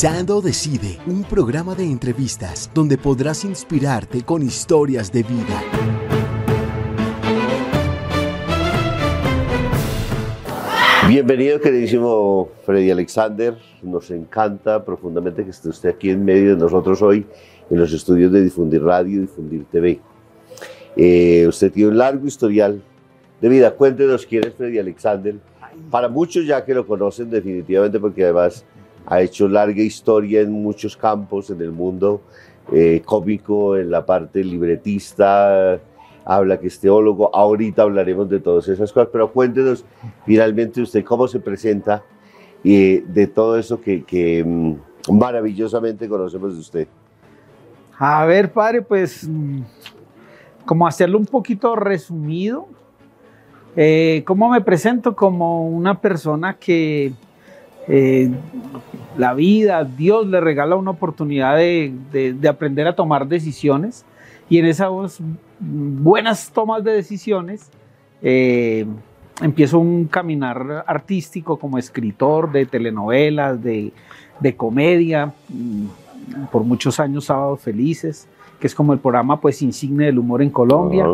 Pensando Decide, un programa de entrevistas donde podrás inspirarte con historias de vida. Bienvenido, queridísimo Freddy Alexander. Nos encanta profundamente que esté usted aquí en medio de nosotros hoy en los estudios de Difundir Radio y Difundir TV. Eh, usted tiene un largo historial de vida. Cuéntenos quién es Freddy Alexander. Para muchos ya que lo conocen definitivamente porque además ha hecho larga historia en muchos campos en el mundo eh, cómico, en la parte libretista, habla que es teólogo. Ahorita hablaremos de todas esas cosas, pero cuéntenos finalmente usted cómo se presenta y de todo eso que, que mm, maravillosamente conocemos de usted. A ver, padre, pues mm, como hacerlo un poquito resumido, eh, ¿cómo me presento? Como una persona que eh, la vida, Dios le regala una oportunidad de, aprender a tomar decisiones y en esas buenas tomas de decisiones eh, empiezo un caminar artístico como escritor de telenovelas, de, comedia, mm, por muchos años Sábados Felices, que es como el programa pues insigne del humor en Colombia.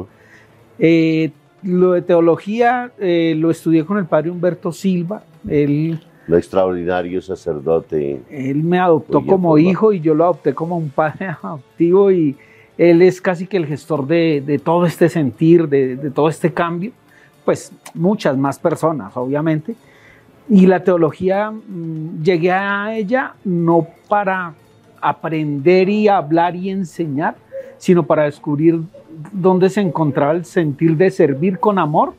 Lo de teología eh, lo estudié con el padre Humberto Silva. Él, lo extraordinario sacerdote. Él me adoptó como hijo y yo lo adopté como un padre adoptivo y él es casi que el gestor de, todo este sentir, de, todo este cambio. Pues muchas más personas, obviamente. Y la teología, mm, llegué a ella no para aprender y hablar y enseñar, sino para descubrir dónde se encontraba el sentir de servir con amor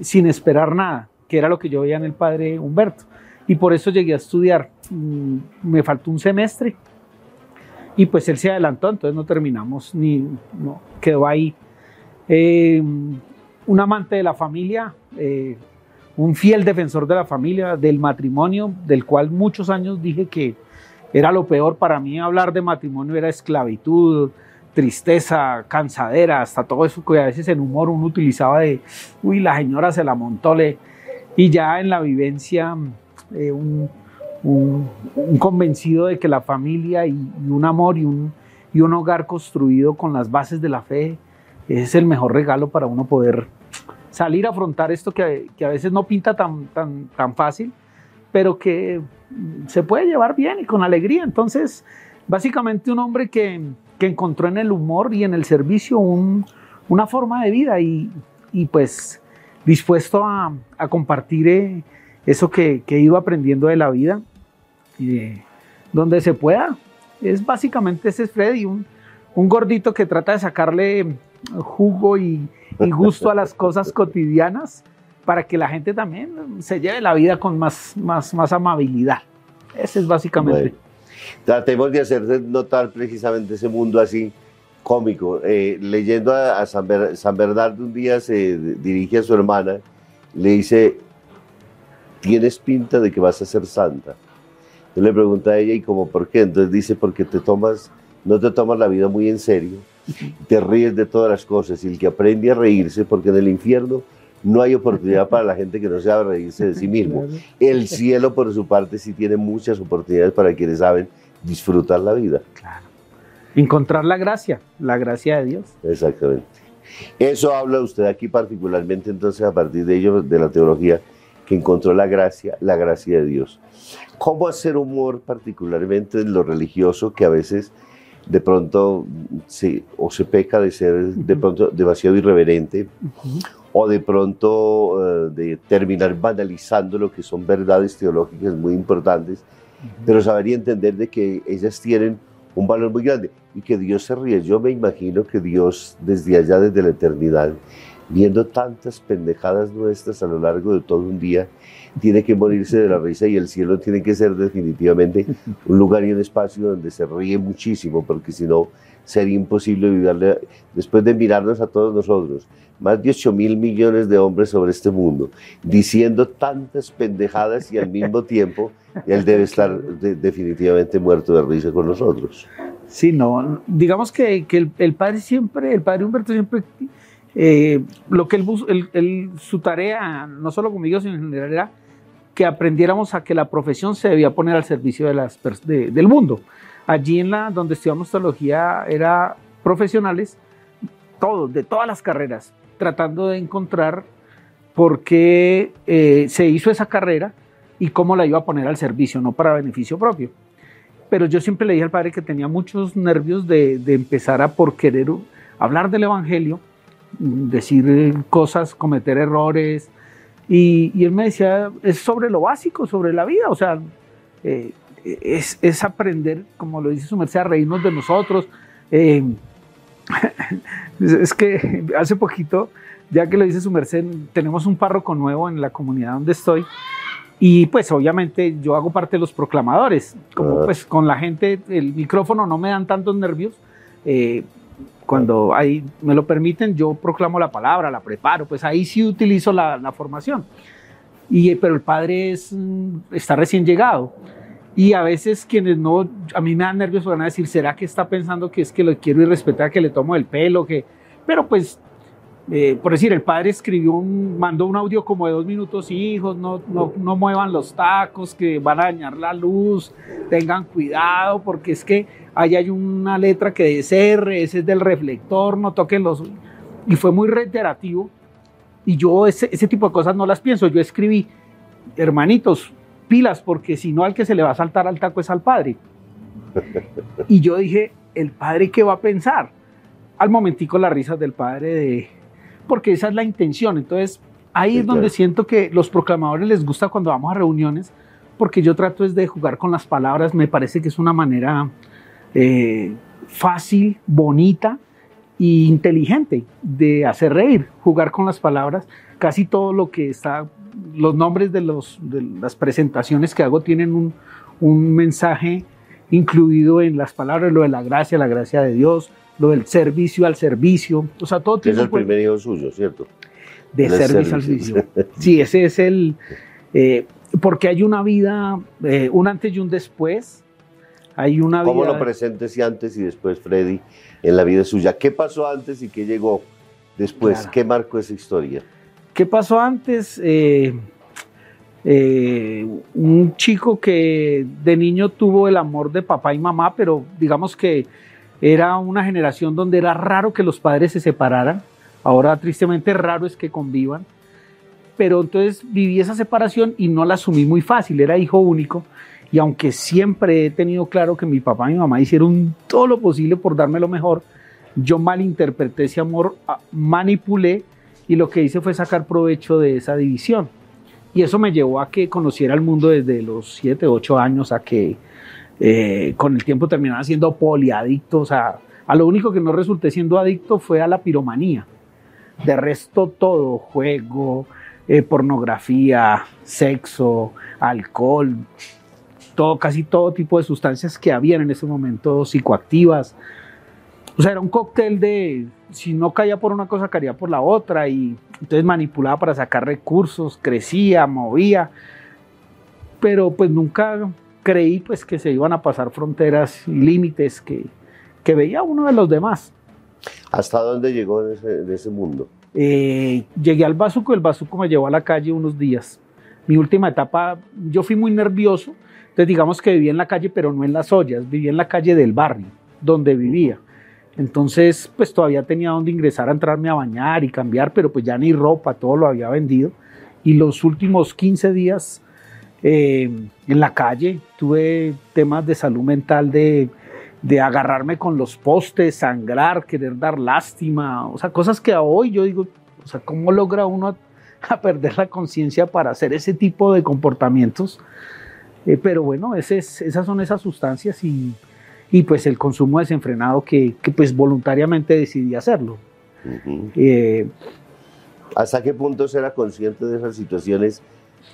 sin esperar nada, que era lo que yo veía en el padre Humberto. Y por eso llegué a estudiar. Mm, me faltó un semestre y pues él se adelantó, entonces no terminamos ni no, quedó ahí. Eh, un amante de la familia, eh, un fiel defensor de la familia, del matrimonio, del cual muchos años dije que era lo peor para mí hablar de matrimonio, era esclavitud, tristeza, cansadera, hasta todo eso que a veces en humor uno utilizaba de, uy, la señora se la montó, le... y ya en la vivencia eh, un, convencido de que la familia y, un amor y un, hogar construido con las bases de la fe es el mejor regalo para uno poder salir a afrontar esto que, a veces no pinta tan, tan, fácil, pero que se puede llevar bien y con alegría. Entonces, básicamente un hombre que, que encontró en el humor y en el servicio una forma de vida y, pues dispuesto a, compartir eh, eso que, que, he ido aprendiendo de la vida, y donde se pueda. Es básicamente ese es Freddy, un, un gordito que trata de sacarle jugo y, gusto a las cosas cotidianas para que la gente también se lleve la vida con más, más, más amabilidad. Ese es básicamente. Tratemos de hacer notar precisamente ese mundo así cómico. Eh, leyendo a, San, Bernardo un día se dirige a su hermana, le dice, tienes pinta de que vas a ser santa. Yo le pregunta a ella, ¿y cómo por qué? Entonces dice, porque te tomas, no te tomas la vida muy en serio, te ríes de todas las cosas, y el que aprende a reírse, porque en el infierno no hay oportunidad para la gente que no sabe reírse de sí mismo. El cielo, por su parte, sí tiene muchas oportunidades para quienes saben disfrutar la vida. Claro. Encontrar la gracia, la gracia de Dios. Exactamente. Eso habla usted aquí particularmente, entonces, a partir de ello, de la teología, que encontró la gracia, la gracia de Dios. ¿Cómo hacer humor particularmente en lo religioso que a veces de pronto se, o se peca de ser de pronto demasiado irreverente o de pronto eh, de terminar banalizando lo que son verdades teológicas muy importantes, pero sabería entender de que ellas tienen un valor muy grande y que Dios se ríe. Yo me imagino que Dios desde allá, desde la eternidad, viendo tantas pendejadas nuestras a lo largo de todo un día, tiene que morirse de la risa y el cielo tiene que ser definitivamente un lugar y un espacio donde se ríe muchísimo, porque si no sería imposible vivirle, después de mirarnos a todos nosotros, más de 8 mil millones de hombres sobre este mundo, diciendo tantas pendejadas y al mismo tiempo él debe estar definitivamente muerto de risa con nosotros. Sí, no, digamos que, que el, padre siempre, el padre Humberto siempre, eh, lo que él, su tarea, no solo conmigo, sino en general, era que aprendiéramos a que la profesión se debía poner al servicio de las, del mundo. Allí en la donde estudiamos teología era profesionales, todos, de todas las carreras, tratando de encontrar por qué eh, se hizo esa carrera y cómo la iba a poner al servicio, no para beneficio propio. Pero yo siempre le dije al padre que tenía muchos nervios de, de empezar a por querer hablar del Evangelio, decir eh, cosas, cometer errores. Y, y, él me decía, es sobre lo básico, sobre la vida, o sea, eh, es, es, aprender, como lo dice su merced, a reírnos de nosotros. Eh, es que hace poquito, ya que lo dice su merced, tenemos un párroco nuevo en la comunidad donde estoy y pues obviamente yo hago parte de los proclamadores, como pues con la gente, el micrófono no me dan tantos nervios. Eh, cuando ahí me lo permiten, yo proclamo la palabra, la preparo, pues ahí sí utilizo la, la formación. Y, pero el padre es, mm, está recién llegado. Y a veces quienes no, a mí me dan nervios van a decir, ¿será que está pensando que es que lo quiero y respetar, que le tomo el pelo? Que... Pero pues eh, por decir, el padre escribió un, mandó un audio como de dos minutos, hijos, no, no, no, muevan los tacos, que van a dañar la luz, tengan cuidado, porque es que ahí hay una letra que dice R, ese es del reflector, no toquen los... Y fue muy reiterativo, y yo ese, ese tipo de cosas no las pienso, yo escribí, hermanitos, pilas, porque si no al que se le va a saltar al taco es al padre. Y yo dije, ¿el padre qué va a pensar? Al momentico las risas del padre de porque esa es la intención. Entonces, ahí es donde siento que los proclamadores les gusta cuando vamos a reuniones, porque yo trato es de jugar con las palabras, me parece que es una manera eh, fácil, bonita e inteligente de hacer reír, jugar con las palabras. Casi todo lo que está, los nombres de, los, de las presentaciones que hago tienen un, un mensaje incluido en las palabras, lo de la gracia, la gracia de Dios, lo del servicio al servicio, o sea, todo tiene... Es el primer hijo suyo, ¿cierto? De servicio, al servicio. Sí, ese es el... Eh, porque hay una vida, eh, un antes y un después. Hay una ¿Cómo lo presentes y antes y después, Freddy, en la vida suya? ¿Qué pasó antes y qué llegó después? ¿Qué marcó esa historia? ¿Qué pasó antes? Eh, un chico que de niño tuvo el amor de papá y mamá, pero digamos que era una generación donde era raro que los padres se separaran. Ahora tristemente raro es que convivan. Pero entonces viví esa separación y no la asumí muy fácil. Era hijo único. Y aunque siempre he tenido claro que mi papá y mi mamá hicieron todo lo posible por darme lo mejor, yo malinterpreté ese amor, ah, manipulé y lo que hice fue sacar provecho de esa división. Y eso me llevó a que conociera el mundo desde los 7, 8 años, a que eh, con el tiempo terminaba siendo poliadicto, o sea, a lo único que no resulté siendo adicto fue a la piromanía. De resto todo, juego, eh, pornografía, sexo, alcohol, todo, casi todo tipo de sustancias que habían en ese momento psicoactivas. O sea, era un cóctel de, si no caía por una cosa, caía por la otra y entonces manipulaba para sacar recursos, crecía, movía, pero pues nunca creí pues que se iban a pasar fronteras y límites que, que veía uno de los demás. ¿Hasta dónde llegó en ese, ese mundo? Eh, llegué al Bazuco, el Bazuco me llevó a la calle unos días. Mi última etapa, yo fui muy nervioso, entonces digamos que vivía en la calle, pero no en las ollas, vivía en la calle del barrio, donde vivía. Entonces, pues todavía tenía donde ingresar a entrarme a bañar y cambiar, pero pues ya ni ropa, todo lo había vendido. Y los últimos 15 días eh, en la calle, tuve temas de salud mental de, de, agarrarme con los postes, sangrar, querer dar lástima, o sea, cosas que a hoy yo digo, o sea, ¿cómo logra uno a, perder la conciencia para hacer ese tipo de comportamientos? Eh, pero bueno, ese es, esas son esas sustancias y, y, pues el consumo desenfrenado que, que pues voluntariamente decidí hacerlo. Eh, ¿Hasta qué punto será consciente de esas situaciones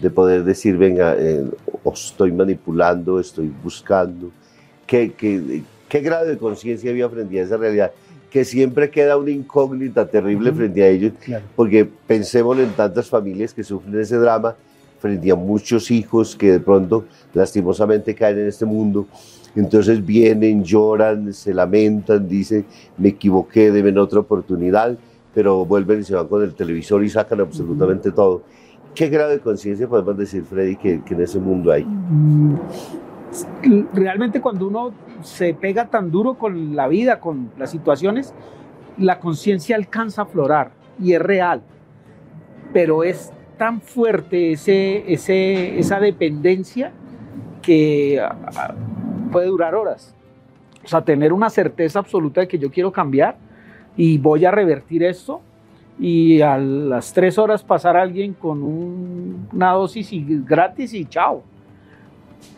de poder decir, venga, eh, estoy manipulando, estoy buscando. ¿Qué, qué, qué grado de conciencia había frente a esa realidad? Que siempre queda una incógnita terrible frente a ellos, porque pensemos en tantas familias que sufren ese drama, frente a muchos hijos que de pronto lastimosamente caen en este mundo. Entonces vienen, lloran, se lamentan, dicen, me equivoqué, deben otra oportunidad, pero vuelven y se van con el televisor y sacan absolutamente todo ¿Qué grado de conciencia podemos decir, Freddy, que, en ese mundo hay? Mm, realmente cuando uno se pega tan duro con la vida, con las situaciones, la conciencia alcanza a aflorar y es real, pero es tan fuerte ese, ese, esa dependencia que ah, ah, puede durar horas. O sea, tener una certeza absoluta de que yo quiero cambiar y voy a revertir esto y a las tres horas pasar alguien con una dosis gratis y chao.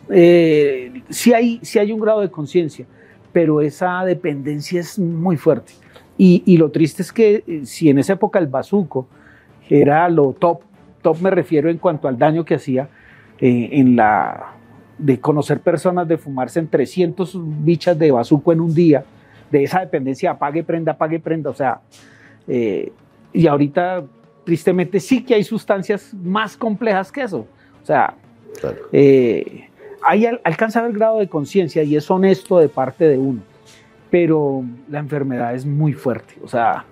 Eh, sí, hay, hay un grado de conciencia, pero esa dependencia es muy fuerte. Y, lo triste es que eh, si en esa época el bazuco era lo top, top me refiero en cuanto al daño que hacía eh, en la de conocer personas, de fumarse en 300 bichas de bazuco en un día, de esa dependencia, apague, prenda, apague, prenda, o sea, y ahorita tristemente sí que hay sustancias más complejas que eso, o sea, eh, hay, alcanza el grado de conciencia y es honesto de parte de uno pero la enfermedad es muy fuerte. O sea,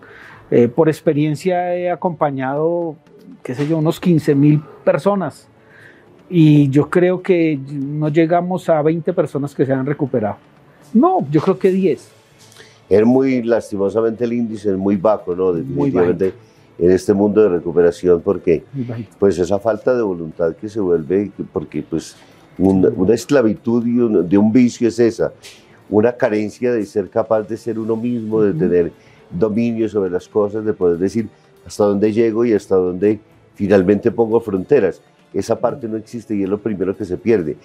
eh, por experiencia he acompañado, qué sé yo, unos 15 mil personas y yo creo que no llegamos a 20 personas que se han recuperado. No, yo creo que 10. Es muy, lastimosamente, el índice es muy bajo, ¿no? Definitivamente en este mundo de recuperación, porque pues esa falta de voluntad que se vuelve, porque pues una, esclavitud de un vicio es esa, una carencia de ser capaz de ser uno mismo, de tener dominio sobre las cosas, de poder decir hasta dónde llego y hasta dónde finalmente pongo fronteras. Esa parte no existe y es lo primero que se pierde.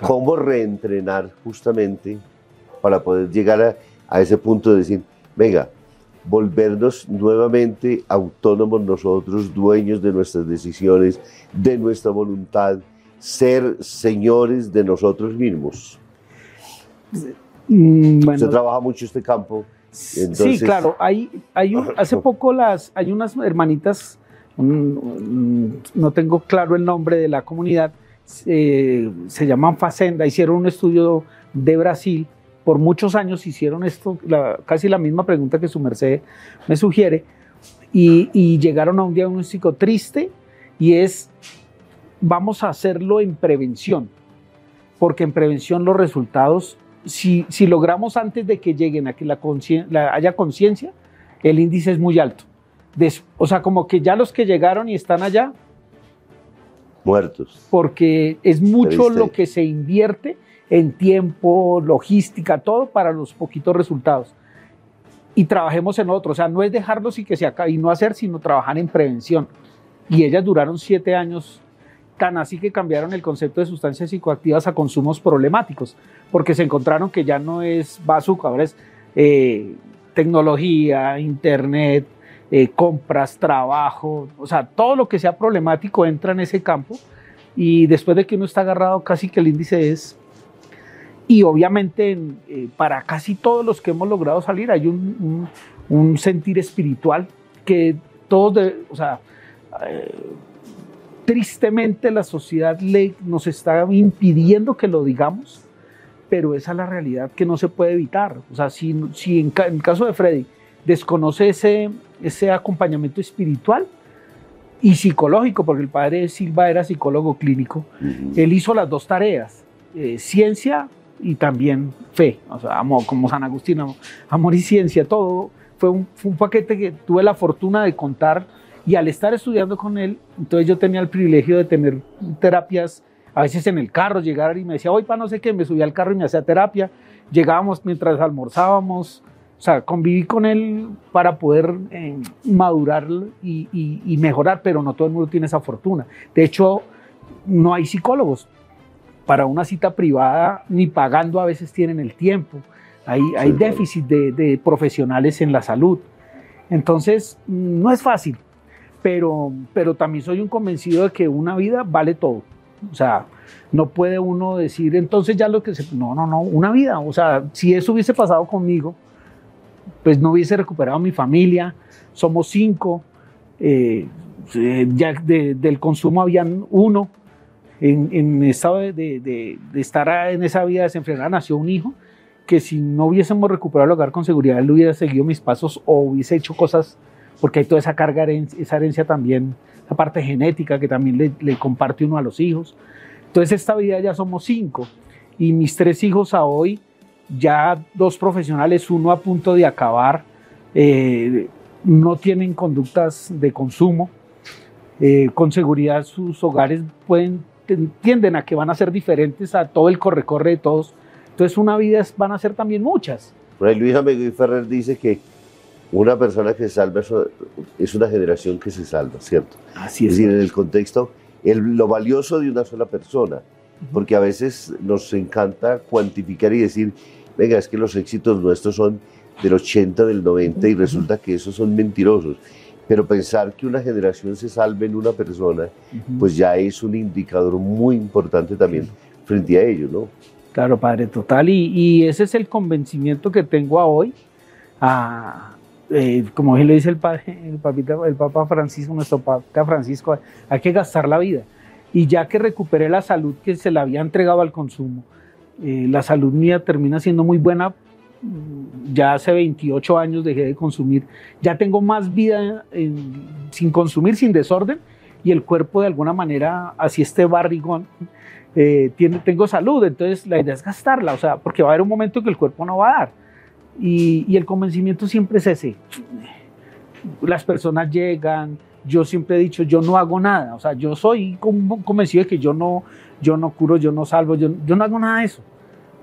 ¿Cómo reentrenar justamente para poder llegar a, a ese punto de decir, venga, volvernos nuevamente autónomos nosotros, dueños de nuestras decisiones, de nuestra voluntad, ser señores de nosotros mismos? Mm, Se trabaja mucho este campo. Sí, claro. Hay, hay hace poco las, hay unas hermanitas, no tengo claro el nombre de la comunidad, se llaman Facenda, hicieron un estudio de Brasil. Por muchos años hicieron esto, casi la misma pregunta que su merced me sugiere, y, y llegaron a un diagnóstico triste y es, vamos a hacerlo en prevención, porque en prevención los resultados si, logramos antes de que lleguen a que la, haya conciencia, el índice es muy alto. o sea, como que ya los que llegaron y están allá. Muertos. Porque es mucho lo que se invierte en tiempo, logística, todo para los poquitos resultados. Y trabajemos en otro. O sea, no es dejarlos y que se acabe y no hacer, sino trabajar en prevención. Y ellas duraron siete años Tan así que cambiaron el concepto de sustancias psicoactivas a consumos problemáticos, porque se encontraron que ya no es bazooka, ahora es eh, tecnología, internet, eh, compras, trabajo, o sea, todo lo que sea problemático entra en ese campo y después de que uno está agarrado casi que el índice es... Y obviamente eh, para casi todos los que hemos logrado salir hay un, sentir espiritual que todos, de, o sea, tristemente la sociedad nos está impidiendo que lo digamos, pero esa es la realidad que no se puede evitar. O sea, si, si en, el caso de Freddy desconoce ese, ese acompañamiento espiritual y psicológico, porque el padre Silva era psicólogo clínico, él hizo las dos tareas, eh, ciencia y también fe, o sea, amor, como San Agustín, amor, y ciencia, todo. Fue un, fue un paquete que tuve la fortuna de contar y al estar estudiando con él, entonces yo tenía el privilegio de tener terapias, a veces en el carro, llegar y me decía, hoy para no sé qué, me subía al carro y me hacía terapia. Llegábamos mientras almorzábamos, o sea, conviví con él para poder eh, madurar y, y, mejorar, pero no todo el mundo tiene esa fortuna. De hecho, no hay psicólogos. Para una cita privada, ni pagando a veces tienen el tiempo. Hay, hay déficit de, de profesionales en la salud. Entonces, no es fácil pero, pero también soy un convencido de que una vida vale todo. O sea, no puede uno decir, entonces ya lo que se... No, no, no, una vida. O sea, si eso hubiese pasado conmigo, pues no hubiese recuperado mi familia. Somos cinco. Eh, eh, ya del consumo habían uno. En, en estado de, de, estar en esa vida desenfrenada nació un hijo que si no hubiésemos recuperado el hogar con seguridad, él hubiera seguido mis pasos o hubiese hecho cosas porque hay toda esa carga, esa herencia también la parte genética que también le, le comparte uno a los hijos. Entonces esta vida ya somos cinco y mis tres hijos a hoy, ya dos profesionales, uno a punto de acabar, eh, no tienen conductas de consumo. Eh, con seguridad sus hogares pueden, tienden a que van a ser diferentes a todo el corre-corre de todos. Entonces una vida van a ser también muchas. Luis Amegui Ferrer dice que una persona que se salva es una generación que se salva, ¿cierto? Así es. Es decir, en el contexto, lo valioso de una sola persona, porque a veces nos encanta cuantificar y decir, venga, es que los éxitos nuestros son del 80, del 90 y resulta que esos son mentirosos. Pero pensar que una generación se salve en una persona, pues ya es un indicador muy importante también frente a ello, ¿no? Claro, padre, total. Y, ese es el convencimiento que tengo a hoy. Eh, como él le dice el, padre, el, papita, el Papa Francisco, nuestro Papa Francisco, hay que gastar la vida. Y ya que recuperé la salud que se le había entregado al consumo, eh, la salud mía termina siendo muy buena ya hace 28 años dejé de consumir, ya tengo más vida sin consumir, sin desorden, y el cuerpo de alguna manera, así este barrigón, eh, tiene, tengo salud, entonces la idea es gastarla, o sea, porque va a haber un momento que el cuerpo no va a dar. Y, y el convencimiento siempre es ese. Las personas llegan, yo siempre he dicho, yo no hago nada, o sea, yo soy convencido de que yo no, yo no curo, yo no salvo, yo, yo no hago nada de eso.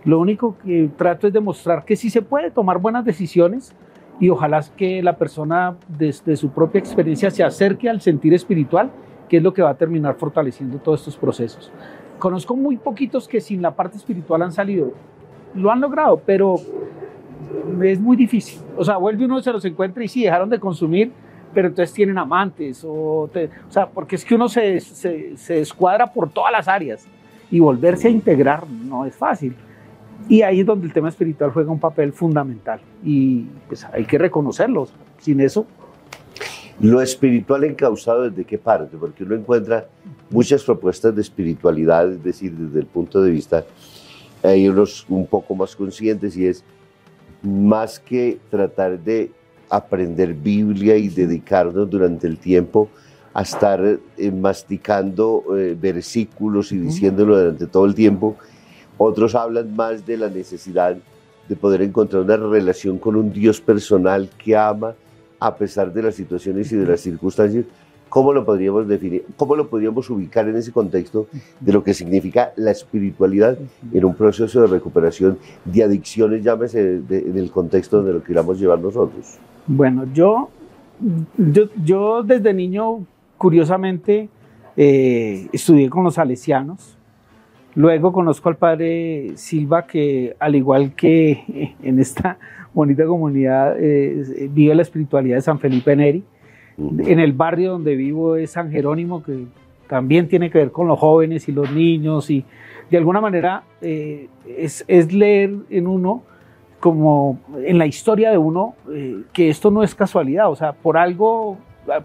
Lo único que trato es demostrar que sí se puede tomar buenas decisiones y ojalá que la persona desde su propia experiencia se acerque al sentir espiritual, que es lo que va a terminar fortaleciendo todos estos procesos. Conozco muy poquitos que sin la parte espiritual han salido. Lo han logrado, pero es muy difícil. O sea, vuelve uno, se los encuentra y sí, dejaron de consumir, pero entonces tienen amantes. O, o sea, porque es que uno se, se, se escuadra por todas las áreas y volverse a integrar no es fácil. Y ahí es donde el tema espiritual juega un papel fundamental. Y pues hay que reconocerlo. Sin eso... Lo espiritual encausado desde qué parte, porque uno encuentra muchas propuestas de espiritualidad, es decir, desde el punto de vista, hay unos un poco más conscientes y es más que tratar de aprender Biblia y dedicarnos durante el tiempo a estar eh, masticando eh, versículos y diciéndolo durante todo el tiempo, otros hablan más de la necesidad de poder encontrar una relación con un Dios personal que ama a pesar de las situaciones y de las circunstancias. ¿Cómo lo podríamos definir? ¿Cómo lo podríamos ubicar en ese contexto de lo que significa la espiritualidad en un proceso de recuperación de adicciones, llámese en el contexto de lo que queramos llevar nosotros? Bueno, yo, yo, desde niño, curiosamente, eh, estudié con los salesianos Luego conozco al padre Silva que al igual que en esta bonita comunidad eh, vive la espiritualidad de San Felipe Neri. En el barrio donde vivo es San Jerónimo que también tiene que ver con los jóvenes y los niños y de alguna manera eh, es, leer en uno como en la historia de uno eh, que esto no es casualidad, o sea, por algo,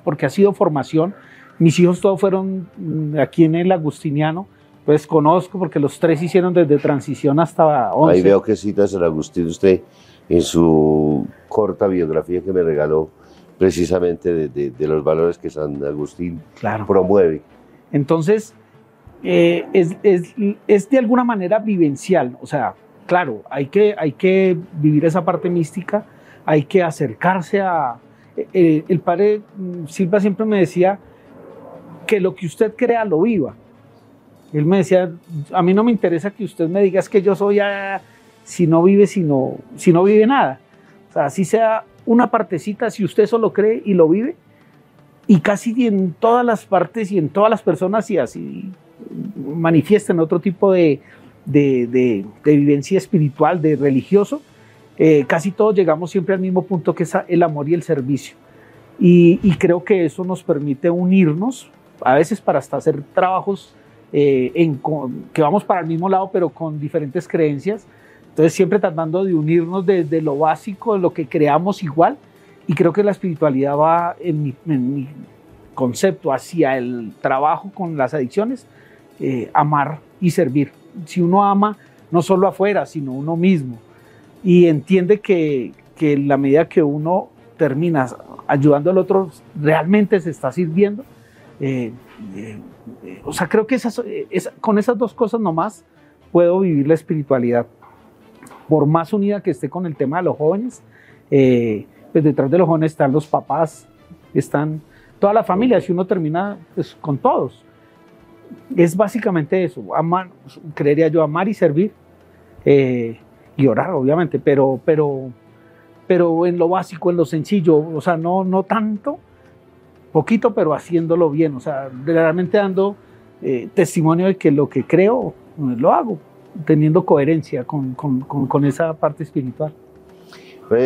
porque ha sido formación. Mis hijos todos fueron mm, aquí en el Agustiniano pues conozco porque los tres hicieron desde transición hasta 11. Ahí veo que citas a Agustín usted en su corta biografía que me regaló precisamente de, los valores que San Agustín promueve. Entonces, eh, es, es, es, de alguna manera vivencial, o sea, claro, hay que, hay que vivir esa parte mística, hay que acercarse a... Eh, el padre Silva siempre me decía que lo que usted crea lo viva. Él me decía, a mí no me interesa que usted me diga que yo soy a, si no vive, si no, si no vive nada. O sea, así sea una partecita, si usted solo cree y lo vive, y casi en todas las partes y en todas las personas y así manifiesten otro tipo de, de, de, vivencia espiritual, de religioso, eh, casi todos llegamos siempre al mismo punto que es el amor y el servicio. Y, y, creo que eso nos permite unirnos, a veces para hasta hacer trabajos eh, en, que vamos para el mismo lado, pero con diferentes creencias. Entonces, siempre tratando de unirnos desde lo básico, de lo que creamos igual. Y creo que la espiritualidad va, en mi, concepto, hacia el trabajo con las adicciones, eh, amar y servir. Si uno ama, no solo afuera, sino uno mismo, y entiende que, que la medida que uno termina ayudando al otro, realmente se está sirviendo, Eh, eh, o sea, creo que esas, con esas dos cosas nomás puedo vivir la espiritualidad. Por más unida que esté con el tema de los jóvenes, pues detrás de los jóvenes están los papás, están toda la familia, si uno termina pues, con todos. Es básicamente eso, amar, creería yo, amar y servir y orar, obviamente, pero, pero, pero en lo básico, en lo sencillo, o sea, no, no tanto, poquito, pero haciéndolo bien, o sea, realmente dando eh, testimonio de que lo que creo lo hago, teniendo coherencia con, con, con, esa parte espiritual.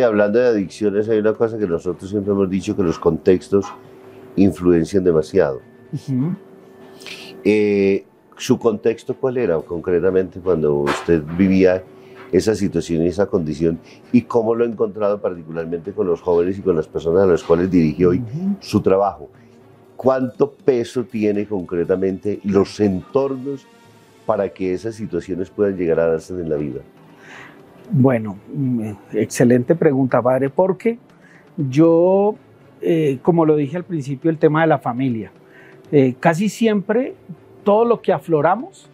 hablando de adicciones, hay una cosa que nosotros siempre hemos dicho, que los contextos influencian demasiado. Eh, ¿Su contexto cuál era concretamente cuando usted vivía esa situación y esa condición y cómo lo ha encontrado particularmente con los jóvenes y con las personas a las cuales dirigió hoy su trabajo. ¿Cuánto peso tiene concretamente los entornos para que esas situaciones puedan llegar a darse en la vida? Bueno, mm, excelente pregunta, padre, porque yo, eh, como lo dije al principio, el tema de la familia. Eh, casi siempre todo lo que afloramos,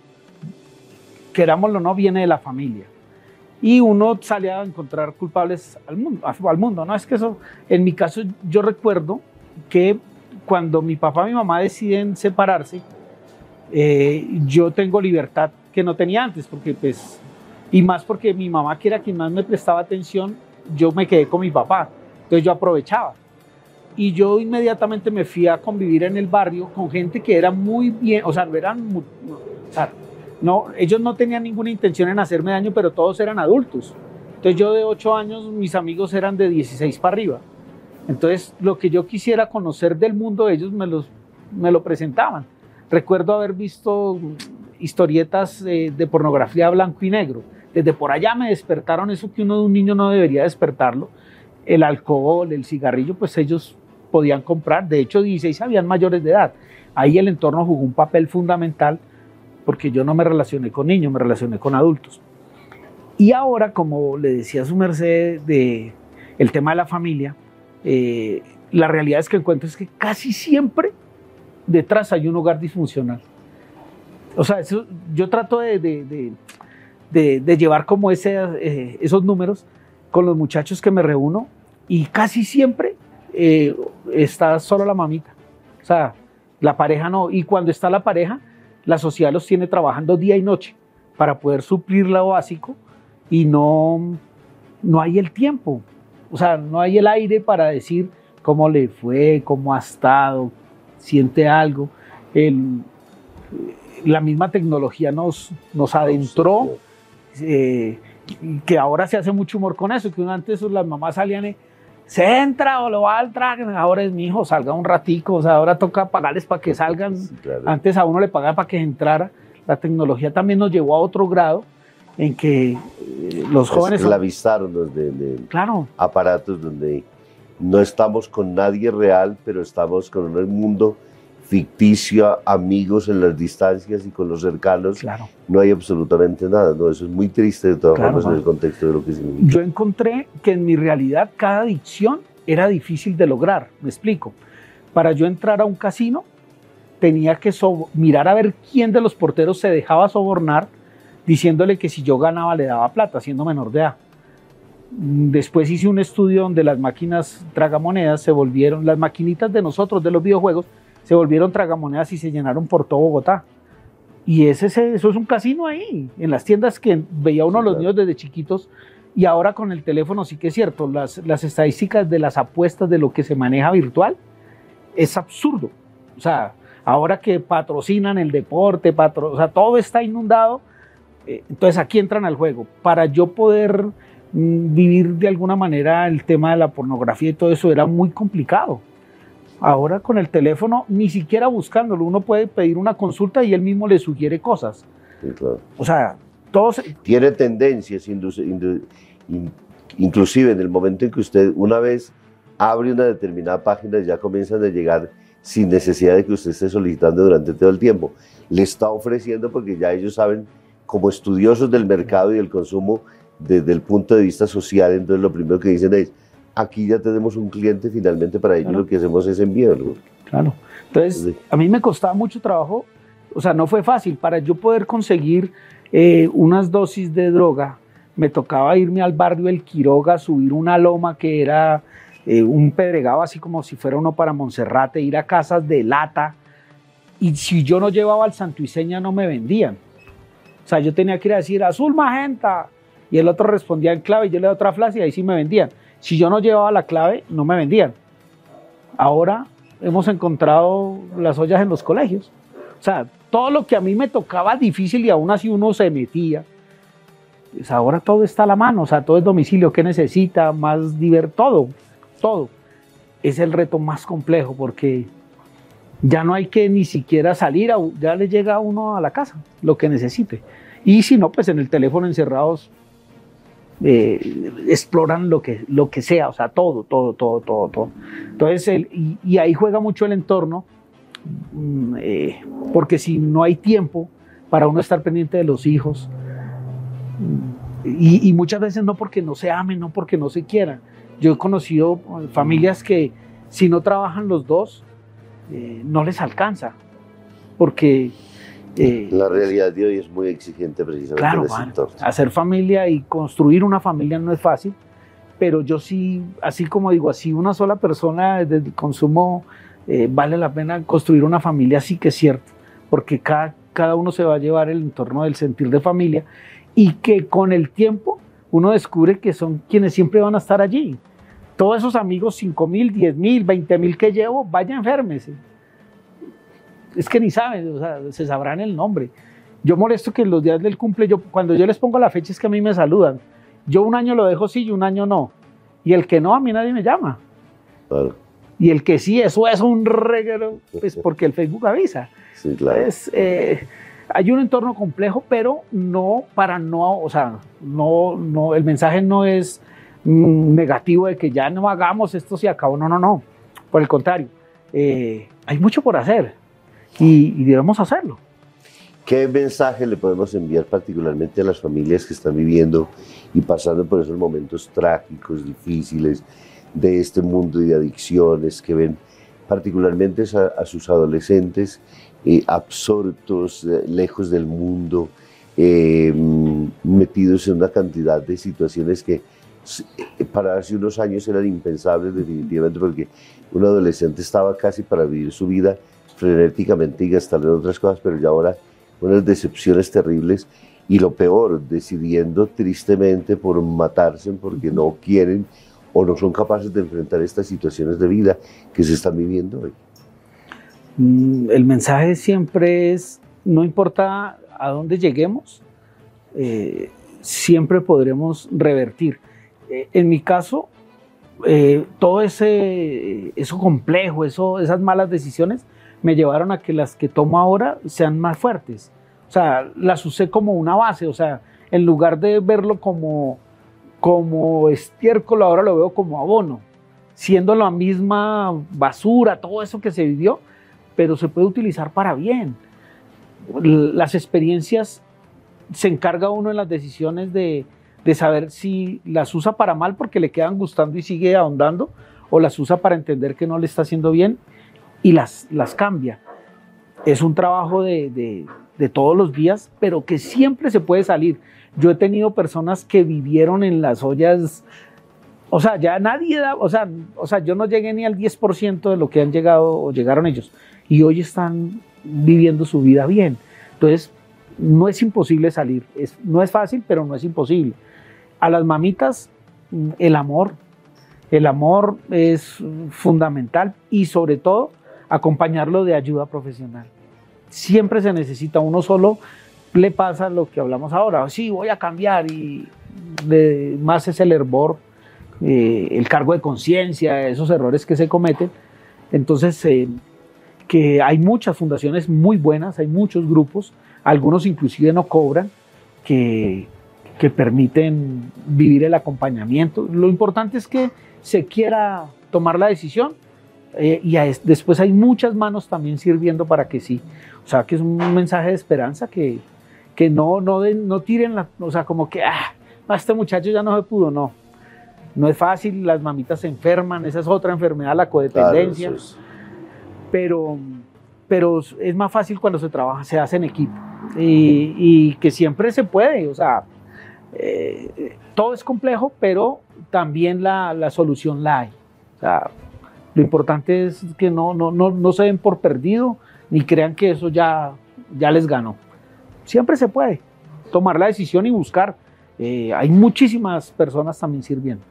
querámoslo o no, viene de la familia y uno sale a encontrar culpables al mundo, al mundo, ¿no? Es que eso, en mi caso, yo recuerdo que cuando mi papá y mi mamá deciden separarse, eh, yo tengo libertad que no tenía antes, porque pues, y más porque mi mamá, que era quien más me prestaba atención, yo me quedé con mi papá, entonces yo aprovechaba. Y yo inmediatamente me fui a convivir en el barrio con gente que era muy bien, o sea, eran, o sea, no, ellos no tenían ninguna intención en hacerme daño, pero todos eran adultos. Entonces yo de 8 años, mis amigos eran de 16 para arriba. Entonces lo que yo quisiera conocer del mundo, ellos me, los, lo presentaban. Recuerdo haber visto historietas de, de pornografía blanco y negro. Desde por allá me despertaron eso que uno de un niño no debería despertarlo. El alcohol, el cigarrillo, pues ellos podían comprar. De hecho, 16 habían mayores de edad. Ahí el entorno jugó un papel fundamental porque yo no me relacioné con niños, me relacioné con adultos. Y ahora, como le decía su merced de el tema de la familia, eh, la realidad es que encuentro es que casi siempre detrás hay un hogar disfuncional. O sea, yo trato de, de, de, llevar como ese, eh, esos números con los muchachos que me reúno y casi siempre eh, está solo la mamita. O sea, la pareja no. Y cuando está la pareja, la sociedad los tiene trabajando día y noche para poder suplir lo básico y no, no hay el tiempo, o sea, no hay el aire para decir cómo le fue, cómo ha estado, siente algo. la misma tecnología nos, nos adentró, eh, que ahora se hace mucho humor con eso, que antes las mamás salían se entra o lo va al track, ahora es mi hijo, salga un ratico, o sea, ahora toca pagarles para que salgan. Antes a uno le pagaba para que entrara. La tecnología también nos llevó a otro grado en que eh, los jóvenes... Esclavizaron los de, claro. aparatos donde no estamos con nadie real, pero estamos con un mundo ficticio, amigos en las distancias y con los cercanos, claro. no hay absolutamente nada. ¿no? Eso es muy triste de todas formas en el contexto de lo que significa. Yo encontré que en mi realidad cada adicción era difícil de lograr. Me explico. Para yo entrar a un casino tenía que mirar a ver quién de los porteros se dejaba sobornar diciéndole que si yo ganaba le daba plata, siendo menor de edad. Después hice un estudio donde las máquinas tragamonedas se volvieron, las maquinitas de nosotros, de los videojuegos, se volvieron tragamonedas y se llenaron por todo Bogotá. Y ese, eso es un casino ahí, en las tiendas que veía uno los niños desde chiquitos. Y ahora con el teléfono sí que es cierto, las, las estadísticas de las apuestas de lo que se maneja virtual es absurdo. O sea, ahora que patrocinan el deporte, patro, o sea, todo está inundado. Eh, entonces aquí entran al juego. Para yo poder mm, vivir de alguna manera el tema de la pornografía y todo eso era muy complicado. Ahora con el teléfono, ni siquiera buscándolo, uno puede pedir una consulta y él mismo le sugiere cosas. O sea, todos... Tiene tendencias, inclusive en el momento en que usted una vez abre una determinada página, ya comienzan a llegar sin necesidad de que usted esté solicitando durante todo el tiempo. Le está ofreciendo porque ya ellos saben, como estudiosos del mercado y del consumo, desde el punto de vista social, entonces lo primero que dicen es, aquí ya tenemos un cliente, finalmente para ellos lo que hacemos es enviarlo. Claro. Entonces, a mí me costaba mucho trabajo, o sea, no fue fácil. Para yo poder conseguir eh, unas dosis de droga, me tocaba irme al barrio El Quiroga, subir una loma que era eh, un pedregado así como si fuera uno para Monserrate, ir a casas de lata. Y si yo no llevaba al Santuiseña no me vendían. O sea, yo tenía que ir a decir azul magenta. Y el otro respondía en clave y yo le daba otra frase y ahí sí me vendían. Si yo no llevaba la clave, no me vendían. Ahora hemos encontrado las ollas en los colegios. O sea, todo lo que a mí me tocaba difícil y aún así uno se metía, pues ahora todo está a la mano, o sea, todo es domicilio, ¿qué necesita? Más divertido, todo, todo. Es el reto más complejo porque ya no hay que ni siquiera salir, ya le llega a uno a la casa lo que necesite. Y si no, pues en el teléfono encerrados eh, exploran lo que, lo que sea, o sea, todo, todo, todo, todo, todo. Entonces, y, ahí juega mucho el entorno, mm, eh, porque si no hay tiempo para uno estar pendiente de los hijos, y, muchas veces no porque no se amen, no porque no se quieran. Yo he conocido familias que si no trabajan los dos, eh, no les alcanza, porque eh, la realidad de hoy es muy exigente precisamente claro, Hacer familia y construir una familia no es fácil, pero yo sí, así como digo, así una sola persona desde el consumo eh, vale la pena construir una familia, sí que es cierto, porque cada, cada uno se va a llevar el entorno del sentir de familia y que con el tiempo uno descubre que son quienes siempre van a estar allí. Todos esos amigos, 5 mil, 10 mil, 20 mil que llevo, vaya enfermese es que ni saben, o sea, se sabrán el nombre. Yo molesto que los días del cumple, yo, cuando yo les pongo la fecha es que a mí me saludan. Yo un año lo dejo sí y un año no. Y el que no, a mí nadie me llama. Y el que sí, eso es un regalo, pues porque el Facebook avisa. Sí, claro. Eh, hay un entorno complejo, pero no para no, o sea, no, no, el mensaje no es mm, negativo de que ya no hagamos esto si acabó. No, no, no. Por el contrario, eh, hay mucho por hacer y, debemos hacerlo. ¿Qué mensaje le podemos enviar particularmente a las familias que están viviendo y pasando por esos momentos trágicos, difíciles de este mundo de adicciones, que ven particularmente a, sus adolescentes eh, absortos, eh, lejos del mundo, eh, metidos en una cantidad de situaciones que para hace unos años eran impensables definitivamente porque un adolescente estaba casi para vivir su vida frenéticamente y gastarle en otras cosas, pero ya ahora unas decepciones terribles y lo peor, decidiendo tristemente por matarse porque no quieren o no son capaces de enfrentar estas situaciones de vida que se están viviendo hoy. Mm, el mensaje siempre es, no importa a dónde lleguemos, eh, siempre podremos revertir. Eh, en mi caso, eh, todo ese eso complejo, eso, esas malas decisiones, me llevaron a que las que tomo ahora sean más fuertes. O sea, las usé como una base, o sea, en lugar de verlo como, como estiércol, ahora lo veo como abono, siendo la misma basura, todo eso que se vivió, pero se puede utilizar para bien. Las experiencias se encarga uno en las decisiones de, de saber si las usa para mal porque le quedan gustando y sigue ahondando, o las usa para entender que no le está haciendo bien y las, las cambia. Es un trabajo de, todos los días, pero que siempre se puede salir. Yo he tenido personas que vivieron en las ollas, o sea, ya nadie da, o sea, o sea, yo no llegué ni al 10% de lo que han llegado o llegaron ellos. Y hoy están viviendo su vida bien. Entonces, no es imposible salir. Es, no es fácil, pero no es imposible. A las mamitas, el amor. El amor es fundamental y sobre todo acompañarlo de ayuda profesional. Siempre se necesita, uno solo le pasa lo que hablamos ahora, sí, voy a cambiar y más es el hervor, eh, el cargo de conciencia, esos errores que se cometen. Entonces, eh, que hay muchas fundaciones muy buenas, hay muchos grupos, algunos inclusive no cobran, que, que permiten vivir el acompañamiento. Lo importante es que se quiera tomar la decisión eh, y después hay muchas manos también sirviendo para que sí. O sea, que es un mensaje de esperanza que, que no, no, no tiren la, o sea, como que, ah, este muchacho ya no se pudo, no. no es fácil, las mamitas se enferman, esa es otra enfermedad, la codependencia. pero, pero es más fácil cuando se trabaja, se hace en equipo. Y, que siempre se puede, o sea, eh, todo es complejo, pero también la, la, solución la hay. O sea, lo importante es que no, no, no, no se den por perdido ni crean que eso ya, ya les ganó. Siempre se puede tomar la decisión y buscar. Eh, hay muchísimas personas también sirviendo.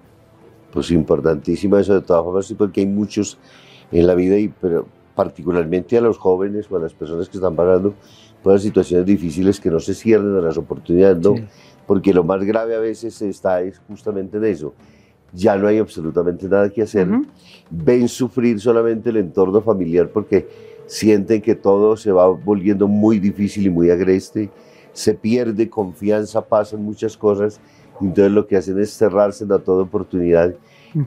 Pues importantísimo eso de todas formas, porque hay muchos en la vida, y, pero particularmente a los jóvenes o a las personas que están pasando por situaciones difíciles que no se cierren a las oportunidades, ¿no? Porque lo más grave a veces está es justamente en eso. Ya no hay absolutamente nada que hacer. Ven sufrir solamente el entorno familiar porque sienten que todo se va volviendo muy difícil y muy agreste, se pierde confianza, pasan muchas cosas, entonces lo que hacen es cerrarse a toda oportunidad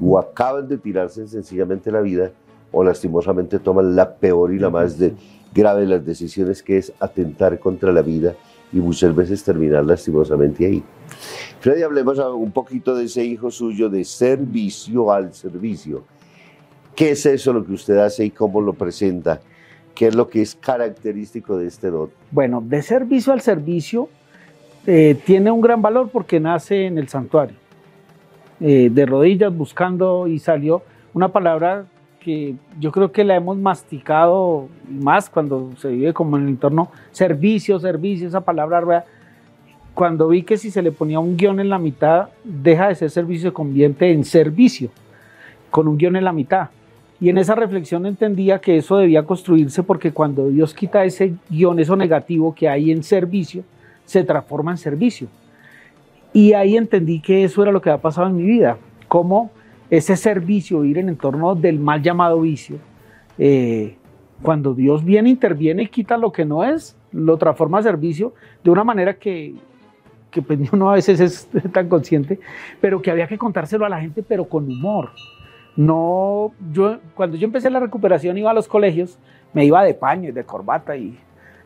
o acaban de tirarse sencillamente la vida o lastimosamente toman la peor y la más grave de las decisiones que es atentar contra la vida y muchas veces terminar lastimosamente ahí. Freddy, hablemos un poquito de ese hijo suyo de servicio al servicio. ¿Qué es eso lo que usted hace y cómo lo presenta? ¿Qué es lo que es característico de este don? Bueno, de servicio al servicio eh, tiene un gran valor porque nace en el santuario, eh, de rodillas buscando y salió una palabra que yo creo que la hemos masticado más cuando se vive como en el entorno servicio, servicio, esa palabra, cuando vi que si se le ponía un guion en la mitad, deja de ser servicio, se convierte en servicio, con un guion en la mitad. Y en esa reflexión entendía que eso debía construirse porque cuando Dios quita ese guion, eso negativo que hay en servicio, se transforma en servicio. Y ahí entendí que eso era lo que había pasado en mi vida, cómo ese servicio, ir en entorno del mal llamado vicio, eh, cuando Dios viene, interviene y quita lo que no es, lo transforma en servicio de una manera que, que pues, uno a veces es tan consciente, pero que había que contárselo a la gente, pero con humor no, yo cuando yo empecé la recuperación iba a los colegios, me iba de paño y de corbata y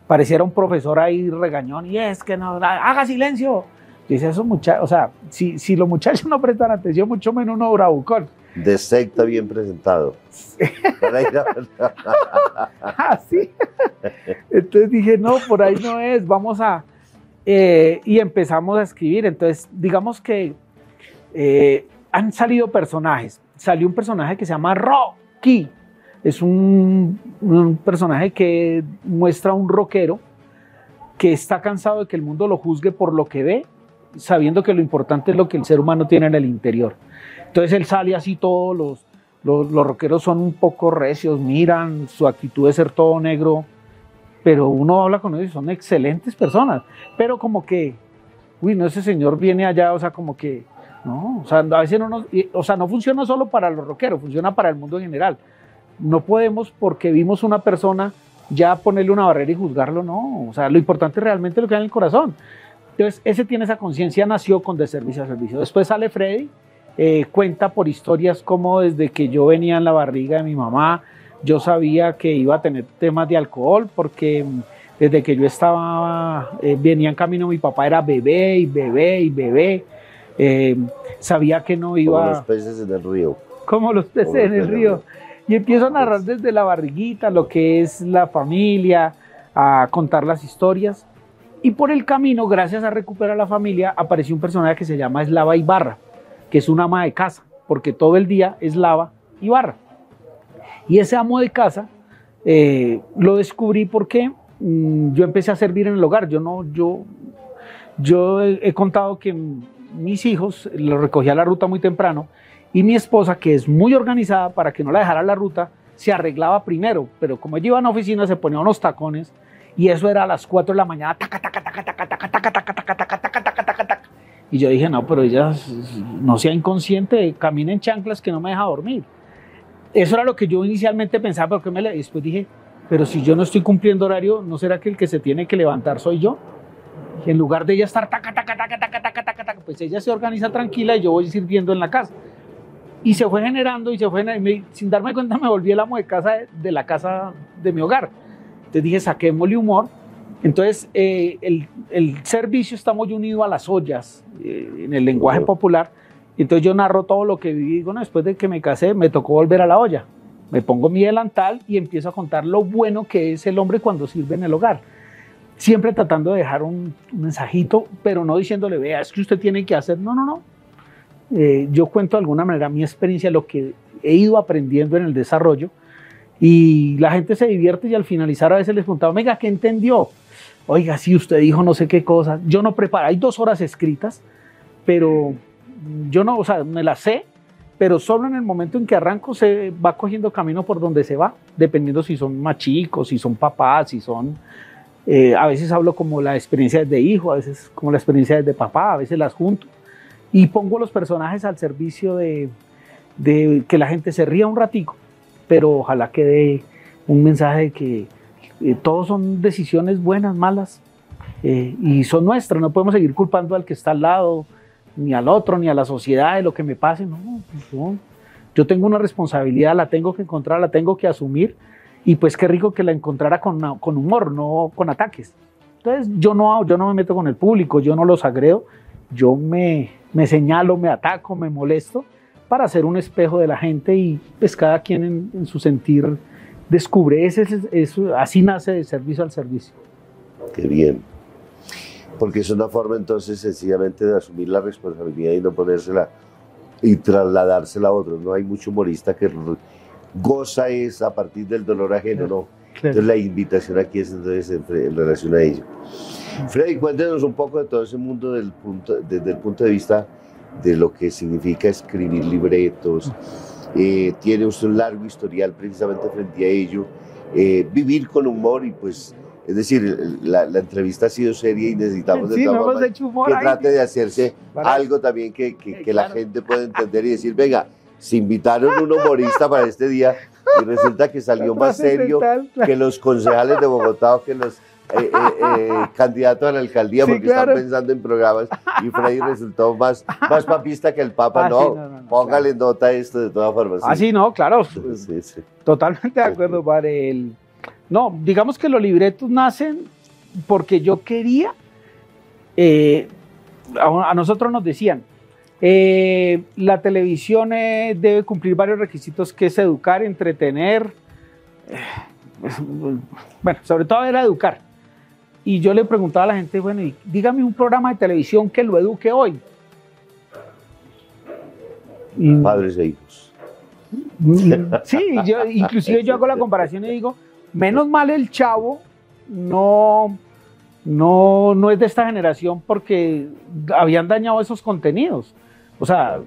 pareciera un profesor ahí regañón y es que no, haga silencio. Dice eso muchachos, o sea, si, si los muchachos no prestan atención, mucho menos uno bravucón. De secta bien presentado. Así. Ah, Entonces dije, no, por ahí no es, vamos a... Eh, y empezamos a escribir. Entonces, digamos que eh, han salido personajes salió un personaje que se llama Rocky. Es un, personaje que muestra a un rockero que está cansado de que el mundo lo juzgue por lo que ve, sabiendo que lo importante es lo que el ser humano tiene en el interior. Entonces él sale así, todos los, los, rockeros son un poco recios, miran su actitud de ser todo negro, pero uno habla con ellos y son excelentes personas, pero como que, uy, no, ese señor viene allá, o sea, como que no, o sea, a veces no, o sea, no funciona solo para los rockeros, funciona para el mundo en general. No podemos, porque vimos una persona, ya ponerle una barrera y juzgarlo, no. O sea, lo importante realmente es lo que hay en el corazón. Entonces, ese tiene esa conciencia, nació con de servicio a servicio. Después sale Freddy, eh, cuenta por historias como desde que yo venía en la barriga de mi mamá, yo sabía que iba a tener temas de alcohol, porque mm, desde que yo estaba, eh, venía en camino, mi papá era bebé y bebé y bebé eh, sabía que no iba... Como los peces en el río. Como los peces en el río. Y empiezo a narrar desde la barriguita lo que es la familia, a contar las historias. Y por el camino, gracias a recuperar la familia, apareció un personaje que se llama Eslava Ibarra, que es un ama de casa, porque todo el día es lava y barra. Y ese amo de casa eh, lo descubrí porque mm, yo empecé a servir en el hogar. Yo no, yo, yo he contado que mis hijos, los recogía la ruta muy temprano y mi esposa, que es muy organizada para que no la dejara la ruta, se arreglaba primero, pero como ella iba a la oficina se ponía unos tacones y eso era a las 4 de la mañana, y yo dije, no, pero ella no sea inconsciente, camina en chanclas que no me deja dormir. Eso era lo que yo inicialmente pensaba, pero que me después dije, pero si yo no estoy cumpliendo horario, ¿no será que el que se tiene que levantar soy yo? en lugar de ella estar taca, taca, taca, taca, taca, taca, taca, pues ella se organiza tranquila y yo voy sirviendo en la casa. Y se fue generando y se fue, sin darme cuenta me volví el amo de casa de, la casa de mi hogar. Entonces dije, saquémosle humor. Entonces el, el, servicio está muy unido a las ollas, en el lenguaje popular, entonces yo narro todo lo que viví. Bueno, después de que me casé, me tocó volver a la olla. Me pongo mi delantal y empiezo a contar lo bueno que es el hombre cuando sirve en el hogar. Siempre tratando de dejar un, mensajito, pero no diciéndole, vea, es que usted tiene que hacer. No, no, no. Eh, yo cuento de alguna manera mi experiencia, lo que he ido aprendiendo en el desarrollo y la gente se divierte y al finalizar a veces les preguntaba, oiga, ¿qué entendió? Oiga, si usted dijo no sé qué cosa. Yo no preparo, hay dos horas escritas, pero yo no, o sea, me las sé, pero solo en el momento en que arranco se va cogiendo camino por donde se va, dependiendo si son más chicos, si son papás, si son... Eh, a veces hablo como la experiencia de hijo, a veces como la experiencia de papá, a veces las junto y pongo los personajes al servicio de, de que la gente se ría un ratico pero ojalá quede un mensaje de que eh, todos son decisiones buenas, malas, eh, y son nuestras, no podemos seguir culpando al que está al lado, ni al otro, ni a la sociedad de lo que me pase, no, pues yo tengo una responsabilidad, la tengo que encontrar, la tengo que asumir, y pues qué rico que la encontrara con, con humor, no con ataques. Entonces yo no, yo no me meto con el público, yo no los agredo, yo me, me señalo, me ataco, me molesto, para ser un espejo de la gente y pues cada quien en, su sentir descubre, ese, así nace de servicio al servicio. Qué bien. Porque es una forma entonces sencillamente de asumir la responsabilidad y no ponérsela y trasladársela a otros. No hay mucho humorista que goza es a partir del dolor ajeno, no. Entonces la invitación aquí es entonces en, relación a ello. Freddy, cuéntenos un poco de todo ese mundo del punto, desde el punto de vista de lo que significa escribir libretos. Eh, tiene usted un largo historial precisamente frente a ello. Eh, vivir con humor y pues, es decir, la, entrevista ha sido seria y necesitamos de que trate de hacerse algo también que, que, la gente pueda entender y decir, venga, se invitaron un humorista para este día y resulta que salió más serio que los concejales de Bogotá o que los eh, eh, eh, candidato a la alcaldía porque están pensando en programas y Freddy resultó más, más papista que el Papa. Ah, no, póngale nota esto de todas formas. Ah, sí, no, claro. Totalmente de acuerdo, padre. El... No, digamos que los libretos nacen porque yo quería, a, nosotros nos decían, la televisión debe cumplir varios requisitos que es educar, entretener, bueno, sobre todo era educar. Y yo le preguntaba a la gente, bueno, dígame un programa de televisión que lo eduque hoy. Padres e hijos. Sí, yo, inclusive yo hago la comparación y digo, menos mal el chavo no, no, no es de esta generación porque habían dañado esos contenidos. O sea,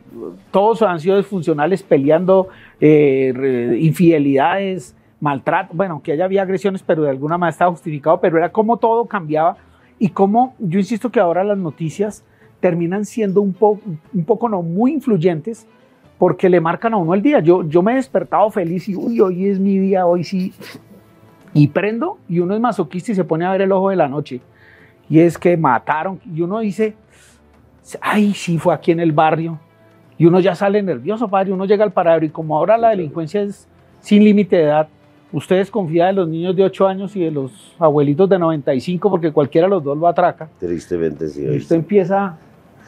todos han sido disfuncionales peleando eh, infidelidades, maltrato, bueno, que haya había agresiones, pero de alguna manera estaba justificado, pero era como todo cambiaba y como yo insisto que ahora las noticias terminan siendo un, poco un poco no muy influyentes porque le marcan a uno el día. Yo, yo me he despertado feliz y uy, hoy es mi día, hoy sí. Y prendo y uno es masoquista y se pone a ver el ojo de la noche. Y es que mataron y uno dice, ay, sí, fue aquí en el barrio. Y uno ya sale nervioso, padre, uno llega al paradero y como ahora la delincuencia es sin límite de edad, Ustedes confían en los niños de 8 años y de los abuelitos de 95 porque cualquiera de los dos lo atraca. Tristemente, sí. Y usted empieza,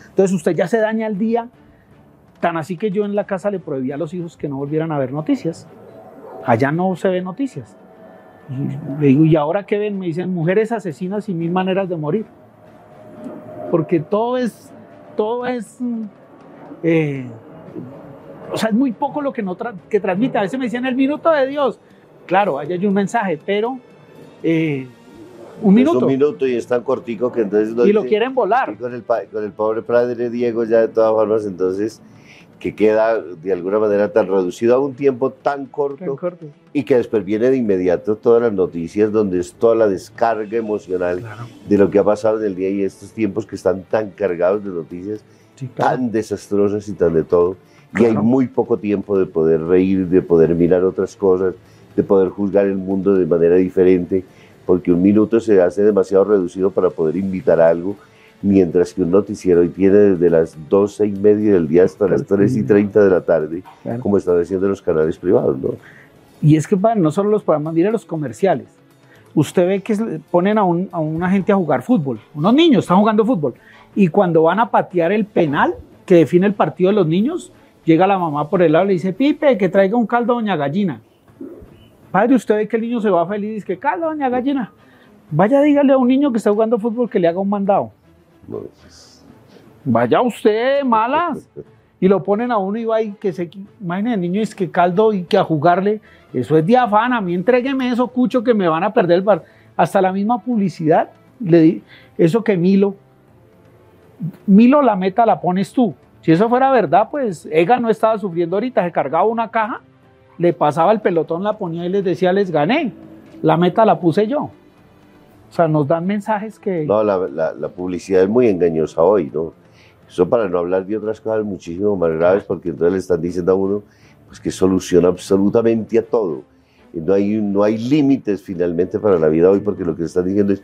entonces usted ya se daña el día, tan así que yo en la casa le prohibía a los hijos que no volvieran a ver noticias. Allá no se ven noticias. Y le digo, ¿y ahora qué ven? Me dicen, mujeres asesinas y mil maneras de morir. Porque todo es, todo es, eh, o sea, es muy poco lo que, no que transmite. A veces me decían el minuto de Dios. Claro, ahí hay un mensaje, pero eh, un minuto. Es un minuto y es tan cortico que entonces... y lo quieren volar. Con el, con el pobre padre Diego ya de todas formas, entonces que queda de alguna manera tan reducido a un tiempo tan corto, y que después viene de inmediato todas las noticias donde es toda la descarga emocional de lo que ha pasado en el día y estos tiempos que están tan cargados de noticias tan desastrosas y tan de todo y hay muy poco tiempo de poder reír, de poder mirar otras cosas, de poder juzgar el mundo de manera diferente, porque un minuto se hace demasiado reducido para poder invitar a algo, mientras que un noticiero hoy tiene desde las 12 y media del día hasta las 3 y 30 de la tarde, como están haciendo los canales privados, ¿no? Y es que van no solo los programas, mire los comerciales. Usted ve que ponen a, un, a una gente a jugar fútbol, unos niños están jugando fútbol, y cuando van a patear el penal, que define el partido de los niños, llega la mamá por el lado y le dice, Pipe, que traiga un caldo doña gallina. Padre, usted ve que el niño se va feliz y dice, ¿qué caldo doña gallina? Vaya, dígale a un niño que está jugando fútbol que le haga un mandado. Pues. Vaya usted, malas. Y lo ponen a uno y va y que se... Imaginen, el niño es que caldo y que a jugarle, eso es diafana, a mí entrégueme eso, cucho, que me van a perder el bar. Hasta la misma publicidad, le, eso que Milo, Milo la meta la pones tú. Si eso fuera verdad, pues Ega no estaba sufriendo ahorita, se cargaba una caja, le pasaba el pelotón, la ponía y les decía, les gané. La meta la puse yo. O sea, nos dan mensajes que... No, la, la, publicidad es muy engañosa hoy, ¿no? Eso para no hablar de otras cosas muchísimo más graves, porque entonces le están diciendo a uno pues, que soluciona absolutamente a todo. Y no hay, no hay límites finalmente para la vida hoy, porque lo que le están diciendo es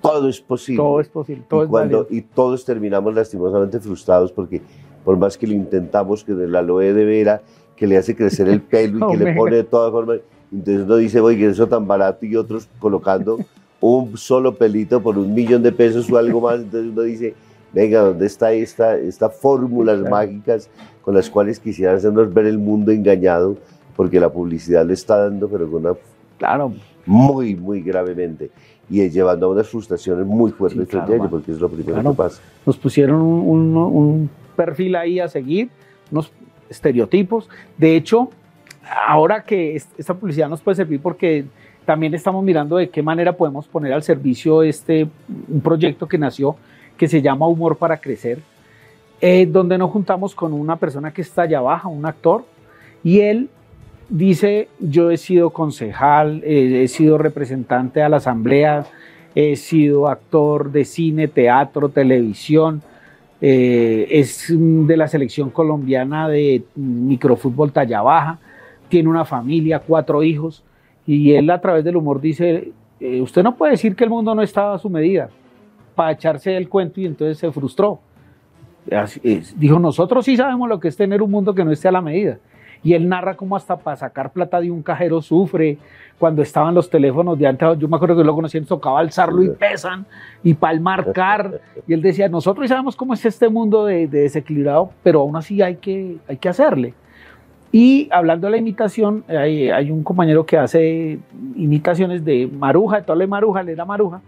todo es posible. Todo es posible, todo y, cuando, y todos terminamos lastimosamente frustrados porque por más que lo intentamos, que el aloe de vera, que le hace crecer el pelo y que le pone de todas formas, entonces uno dice, oye, eso tan barato y otros colocando un solo pelito por un millón de pesos o algo más, entonces uno dice, venga, ¿dónde está esta, esta fórmulas mágicas con las cuales quisiera hacernos ver el mundo engañado? Porque la publicidad le está dando, pero con una... Claro. Muy, muy gravemente y llevando a unas frustraciones muy fuertes porque es lo primero que pasa. Nos pusieron un, perfil ahí a seguir, unos estereotipos. De hecho, ahora que esta publicidad nos puede servir porque también estamos mirando de qué manera podemos poner al servicio este, un proyecto que nació que se llama Humor para Crecer, eh, donde nos juntamos con una persona que está allá abajo, un actor, y él dice, yo he sido concejal, eh, he sido representante a la asamblea, he sido actor de cine, teatro, televisión, eh, es de la selección colombiana de microfútbol talla baja, tiene una familia, cuatro hijos, y él a través del humor dice, eh, usted no puede decir que el mundo no estaba a su medida, para echarse el cuento y entonces se frustró. dijo, nosotros sí sabemos lo que es tener un mundo que no esté a la medida y él narra cómo hasta para sacar plata de un cajero sufre, cuando estaban los teléfonos de antes, yo me acuerdo que lo conocían, tocaba alzarlo y pesan, y para marcar, y él decía, nosotros sabemos cómo es este mundo de, desequilibrado, pero aún así hay que, hay que hacerle. Y hablando de la imitación, hay, hay, un compañero que hace imitaciones de Maruja, de toda Maruja, le da Maruja,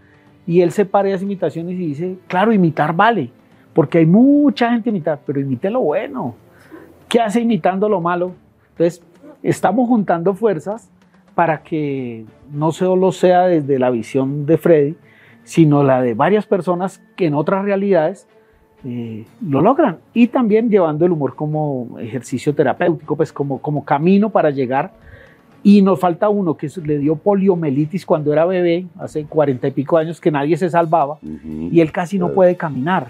y él separa esas imitaciones y dice, claro, imitar vale, porque hay mucha gente imitar, pero imite lo bueno. ¿Qué hace imitando lo malo? Entonces, estamos juntando fuerzas para que no solo sea desde la visión de Freddy, sino la de varias personas que en otras realidades eh, lo logran. Y también llevando el humor como ejercicio terapéutico, pues como, como camino para llegar. Y nos falta uno que le dio poliomielitis cuando era bebé, hace cuarenta y pico años, que nadie se salvaba, y él casi no puede caminar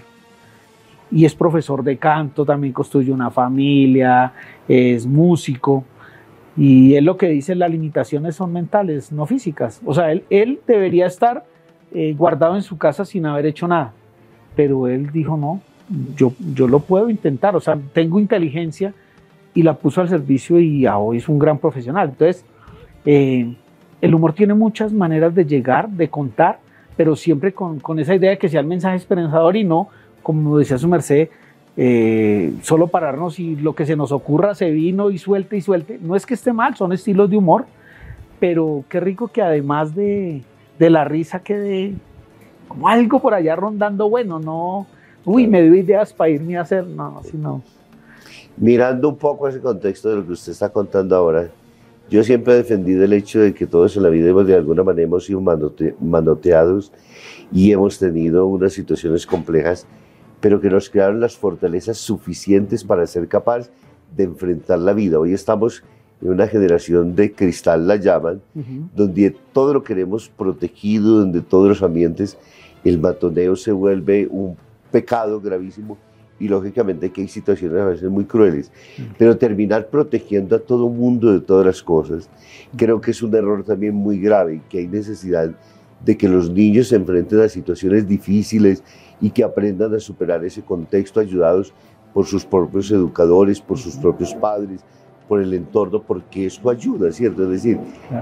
y es profesor de canto, también construye una familia, es músico. Y él lo que dice, las limitaciones son mentales, no físicas. O sea, él, él debería estar eh, guardado en su casa sin haber hecho nada. Pero él dijo, no, yo, yo lo puedo intentar. O sea, tengo inteligencia y la puso al servicio y hoy es un gran profesional. Entonces, eh, el humor tiene muchas maneras de llegar, de contar, pero siempre con, con esa idea de que sea el mensaje esperanzador y no como decía su merced, eh, solo pararnos y lo que se nos ocurra se vino y suelte y suelte. No es que esté mal, son estilos de humor, pero qué rico que además de, la risa quede como algo por allá rondando bueno, no, uy, me dio ideas para irme a hacer, no, así no. Mirando un poco ese contexto de lo que usted está contando ahora, yo siempre he defendido el hecho de que todos en la vida de alguna manera hemos sido manoteados y hemos tenido unas situaciones complejas pero que nos crearon las fortalezas suficientes para ser capaz de enfrentar la vida. Hoy estamos en una generación de cristal, la llaman, donde todo lo queremos protegido, donde todos los ambientes, el matoneo se vuelve un pecado gravísimo y lógicamente que hay situaciones a veces muy crueles, pero terminar protegiendo a todo mundo de todas las cosas, creo que es un error también muy grave y que hay necesidad de que los niños se enfrenten a situaciones difíciles y que aprendan a superar ese contexto ayudados por sus propios educadores, por sus propios padres, por el entorno, porque eso ayuda, ¿cierto? Es decir,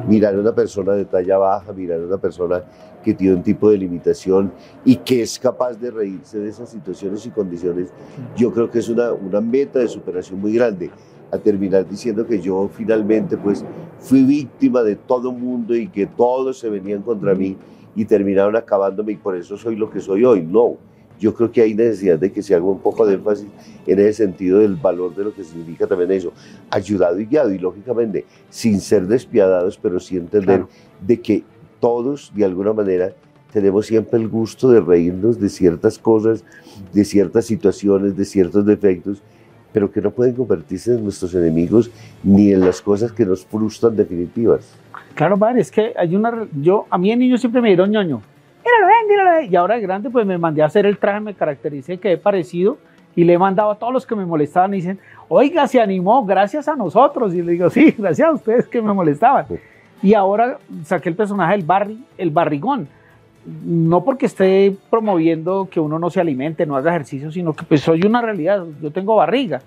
mirar a una persona de talla baja, mirar a una persona que tiene un tipo de limitación y que es capaz de reírse de esas situaciones y condiciones, yo creo que es una, una meta de superación muy grande. A terminar diciendo que yo finalmente pues fui víctima de todo mundo y que todos se venían contra mí y terminaron acabándome y por eso soy lo que soy hoy. No, yo creo que hay necesidad de que se haga un poco de énfasis en ese sentido del valor de lo que significa también eso, ayudado y guiado y lógicamente sin ser despiadados, pero sí entender de que todos de alguna manera tenemos siempre el gusto de reírnos de ciertas cosas, de ciertas situaciones, de ciertos defectos, pero que no pueden convertirse en nuestros enemigos ni en las cosas que nos frustran definitivas. Claro, padre, es que hay una. Yo, a mí el niño siempre me dieron ñoño míralo, ven, míralo. Y ahora de grande, pues me mandé a hacer el traje, me caractericé, he parecido y le he mandado a todos los que me molestaban y dicen, oiga, se animó, gracias a nosotros. Y le digo, sí, gracias a ustedes que me molestaban. Y ahora saqué el personaje del barri, el barrigón. No porque esté promoviendo que uno no se alimente, no haga ejercicio, sino que pues soy una realidad, yo tengo barriga.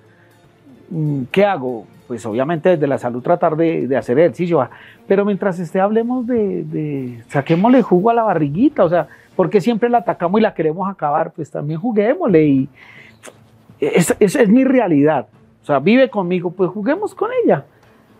Mm, ¿Qué hago? pues obviamente desde la salud tratar de, hacer ejercicio, pero mientras esté hablemos de, saquémosle jugo a la barriguita, o sea, porque siempre la atacamos y la queremos acabar, pues también juguémosle y esa es, mi realidad, o sea, vive conmigo, pues juguemos con ella,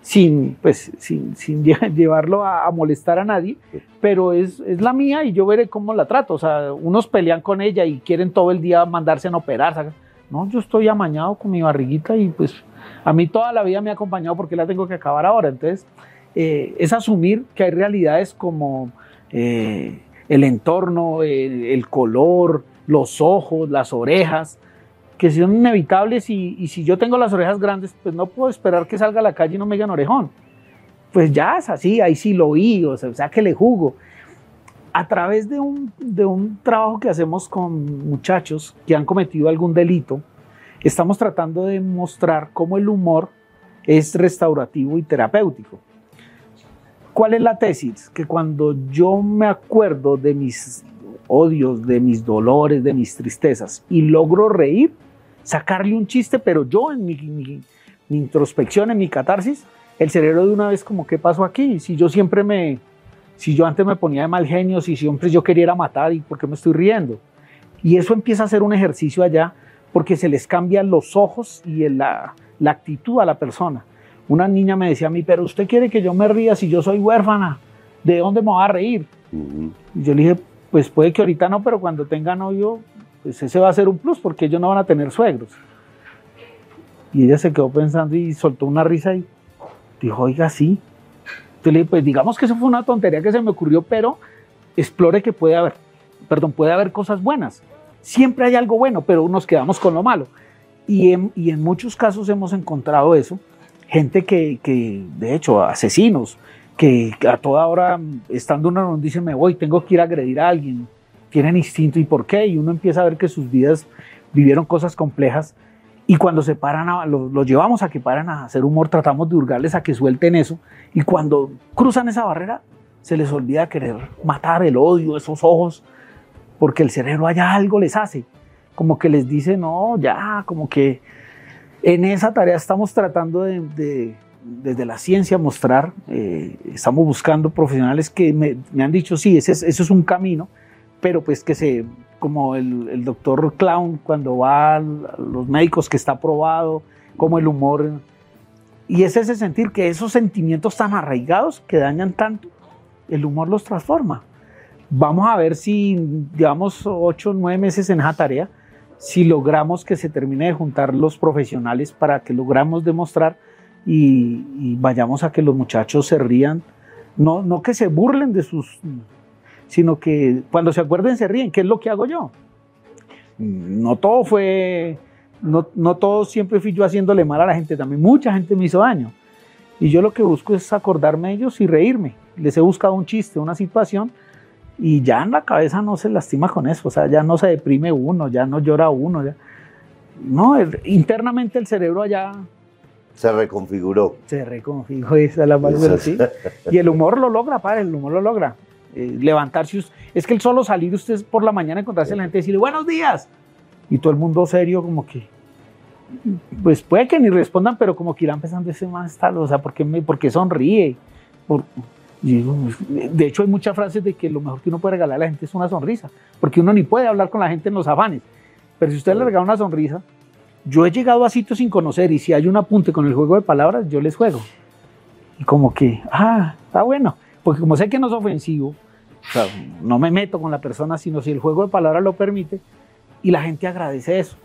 sin, pues, sin, sin llevarlo a, molestar a nadie, pero es, es, la mía y yo veré cómo la trato, o sea, unos pelean con ella y quieren todo el día mandarse a operar, no, yo estoy amañado con mi barriguita y pues a mí toda la vida me ha acompañado porque la tengo que acabar ahora. Entonces, eh, es asumir que hay realidades como eh, el entorno, el color, los ojos, las orejas, que son inevitables y, si yo tengo las orejas grandes, pues no puedo esperar que salga a la calle y no me digan orejón. Pues ya es así, ahí sí lo oí, o sea, que le jugo. A través de un, de un trabajo que hacemos con muchachos que han cometido algún delito, estamos tratando de mostrar cómo el humor es restaurativo y terapéutico. ¿Cuál es la tesis? Que cuando yo me acuerdo de mis odios, de mis dolores, de mis tristezas y logro reír, sacarle un chiste, pero yo en mi, introspección, en mi catarsis, el cerebro de una vez como, ¿qué pasó aquí? Si yo siempre me, si yo antes me ponía de mal genio, si siempre yo quería matar, ¿y por qué me estoy riendo? Y eso empieza a ser un ejercicio allá porque se les cambian los ojos y la, actitud a la persona. Una niña me decía a mí, pero usted quiere que yo me ría si yo soy huérfana, ¿de dónde me va a reír? Y yo le dije, pues puede que ahorita no, pero cuando tenga novio, pues ese va a ser un plus porque ellos no van a tener suegros. Y ella se quedó pensando y soltó una risa y dijo, oiga, sí. Entonces le dije, pues digamos que eso fue una tontería que se me ocurrió, pero explore que puede haber, perdón, puede haber cosas buenas. Siempre hay algo bueno, pero nos quedamos con lo malo. Y en, y en muchos casos hemos encontrado eso. Gente que, que, de hecho, asesinos, que a toda hora, estando uno dice, me voy, tengo que ir a agredir a alguien. Tienen instinto y por qué. Y uno empieza a ver que sus vidas vivieron cosas complejas. Y cuando se paran, a, los, llevamos a que paran a hacer humor, tratamos de hurgarles a que suelten eso. Y cuando cruzan esa barrera, se les olvida querer matar el odio, esos ojos porque el cerebro allá algo les hace, como que les dice, no, ya, como que en esa tarea estamos tratando de, desde la ciencia mostrar, eh, estamos buscando profesionales que me, han dicho, sí, ese, eso es un camino, pero pues que se, como el, doctor Clown cuando va a los médicos que está probado, como el humor, y es ese sentir que esos sentimientos tan arraigados que dañan tanto, el humor los transforma. Vamos a ver si llevamos ocho o nueve meses en esa tarea, si logramos que se termine de juntar los profesionales para que logramos demostrar y, vayamos a que los muchachos se rían, no, no que se burlen de sus, sino que cuando se acuerden se ríen, ¿qué es lo que hago yo? No todo fue, no, no todo siempre fui yo haciéndole mal a la gente, también mucha gente me hizo daño. Y yo lo que busco es acordarme de ellos y reírme. Les he buscado un chiste, una situación y ya en la cabeza no se lastima con eso, o sea, ya no se deprime uno, ya no llora uno, ya. No, internamente el cerebro allá... Se reconfiguró. Se reconfiguró, esa es la palabra, así. Y el humor lo logra, padre, el humor lo logra. Eh, levantarse, es que el solo salir usted por la mañana encontrarse a la gente y decirle buenos días, y todo el mundo serio como que, pues puede que ni respondan, pero como que irán pensando ese más tal, o sea, ¿por qué, sonríe? Por, de hecho, hay muchas frases de que lo mejor que uno puede regalar a la gente es una sonrisa, porque uno ni puede hablar con la gente en los afanes. Pero si usted le regala una sonrisa, yo he llegado a sitios sin conocer y si hay un apunte con el juego de palabras, yo les juego. Y como que, ah, está bueno, porque como sé que no es ofensivo, no me meto con la persona, sino si el juego de palabras lo permite, y la gente agradece eso.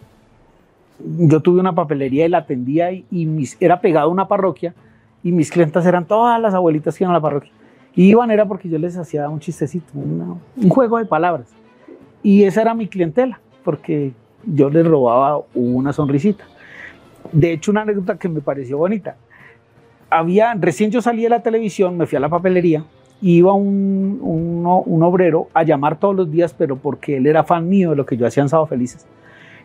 Yo tuve una papelería y la atendía y, mis, era pegado a una parroquia y mis clientas eran todas las abuelitas que iban a la parroquia. Y iban era porque yo les hacía un chistecito, un juego de palabras. Y esa era mi clientela, porque yo les robaba una sonrisita. De hecho, una anécdota que me pareció bonita. Había, recién yo salí de la televisión, me fui a la papelería, iba un, un, obrero a llamar todos los días, pero porque él era fan mío de lo que yo hacía en Sábado Felices.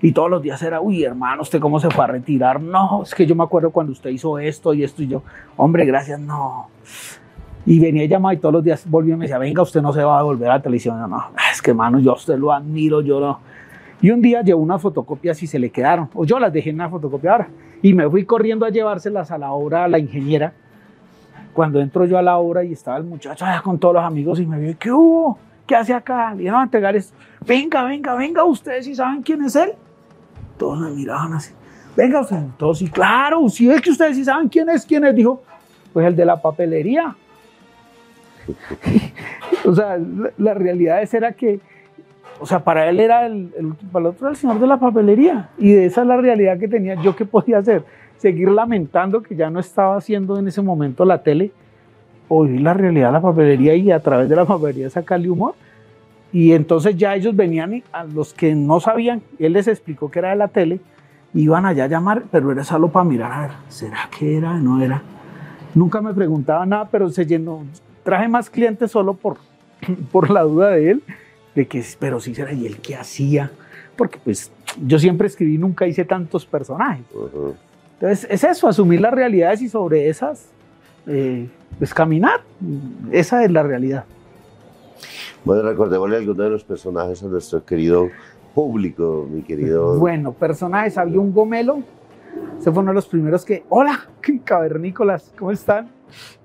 Y todos los días era, uy, hermano, ¿usted cómo se fue a retirar? No, es que yo me acuerdo cuando usted hizo esto y esto y yo, hombre, gracias, no. Y venía y llamaba y todos los días volvía y me decía, venga, usted no se va a volver a la televisión. No, es que, hermano, yo usted lo admiro, yo no. Y un día llevó unas fotocopias y se le quedaron, o yo las dejé en la fotocopiadora. Y me fui corriendo a llevárselas a la obra a la ingeniera. Cuando entro yo a la obra y estaba el muchacho allá con todos los amigos y me vio, ¿qué hubo? ¿Qué hace acá? Le iban a entregar esto. Venga, venga, venga, ustedes si saben quién es él. Todos me miraban así. Venga, ustedes, todos, y claro, si es que ustedes sí saben quién es, quién es, dijo, pues el de la papelería. o sea, la, la realidad era que o sea, para él era el, el, para el otro el señor de la papelería. Y esa es la realidad que tenía. ¿Yo qué podía hacer? Seguir lamentando que ya no estaba haciendo en ese momento la tele, oír la realidad de la papelería y a través de la papelería sacarle humor. Y entonces ya ellos venían, a los que no sabían, él les explicó que era de la tele, iban allá a llamar, pero era solo para mirar, a ver, ¿será que era? No era. Nunca me preguntaba nada, pero se llenó. Traje más clientes solo por, por la duda de él de que, pero sí será, ¿y él qué hacía? Porque pues yo siempre escribí, nunca hice tantos personajes. Entonces es eso, asumir las realidades y sobre esas, eh, pues caminar. Esa es la realidad. Bueno, recordémosle algunos de los personajes a nuestro querido público, mi querido. Bueno, personajes, había un gomelo, ese fue uno de los primeros que, hola, cavernícolas, ¿cómo están?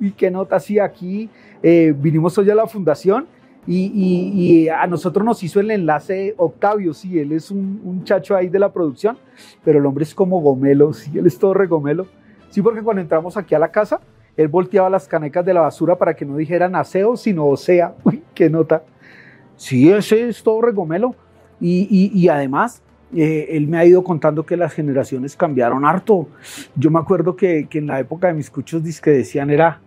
¿Y qué nota hacía aquí? Eh, vinimos hoy a la fundación y, a nosotros nos hizo el enlace Octavio, sí, él es un, un, chacho ahí de la producción, pero el hombre es como gomelo, sí, él es todo regomelo. Sí, porque cuando entramos aquí a la casa, él volteaba las canecas de la basura para que no dijeran aseo, sino osea. Uy, qué nota. Sí, ese es todo regomelo. Y, y además, eh, él me ha ido contando que las generaciones cambiaron harto. Yo me acuerdo que, que en la época de mis cuchos que decían era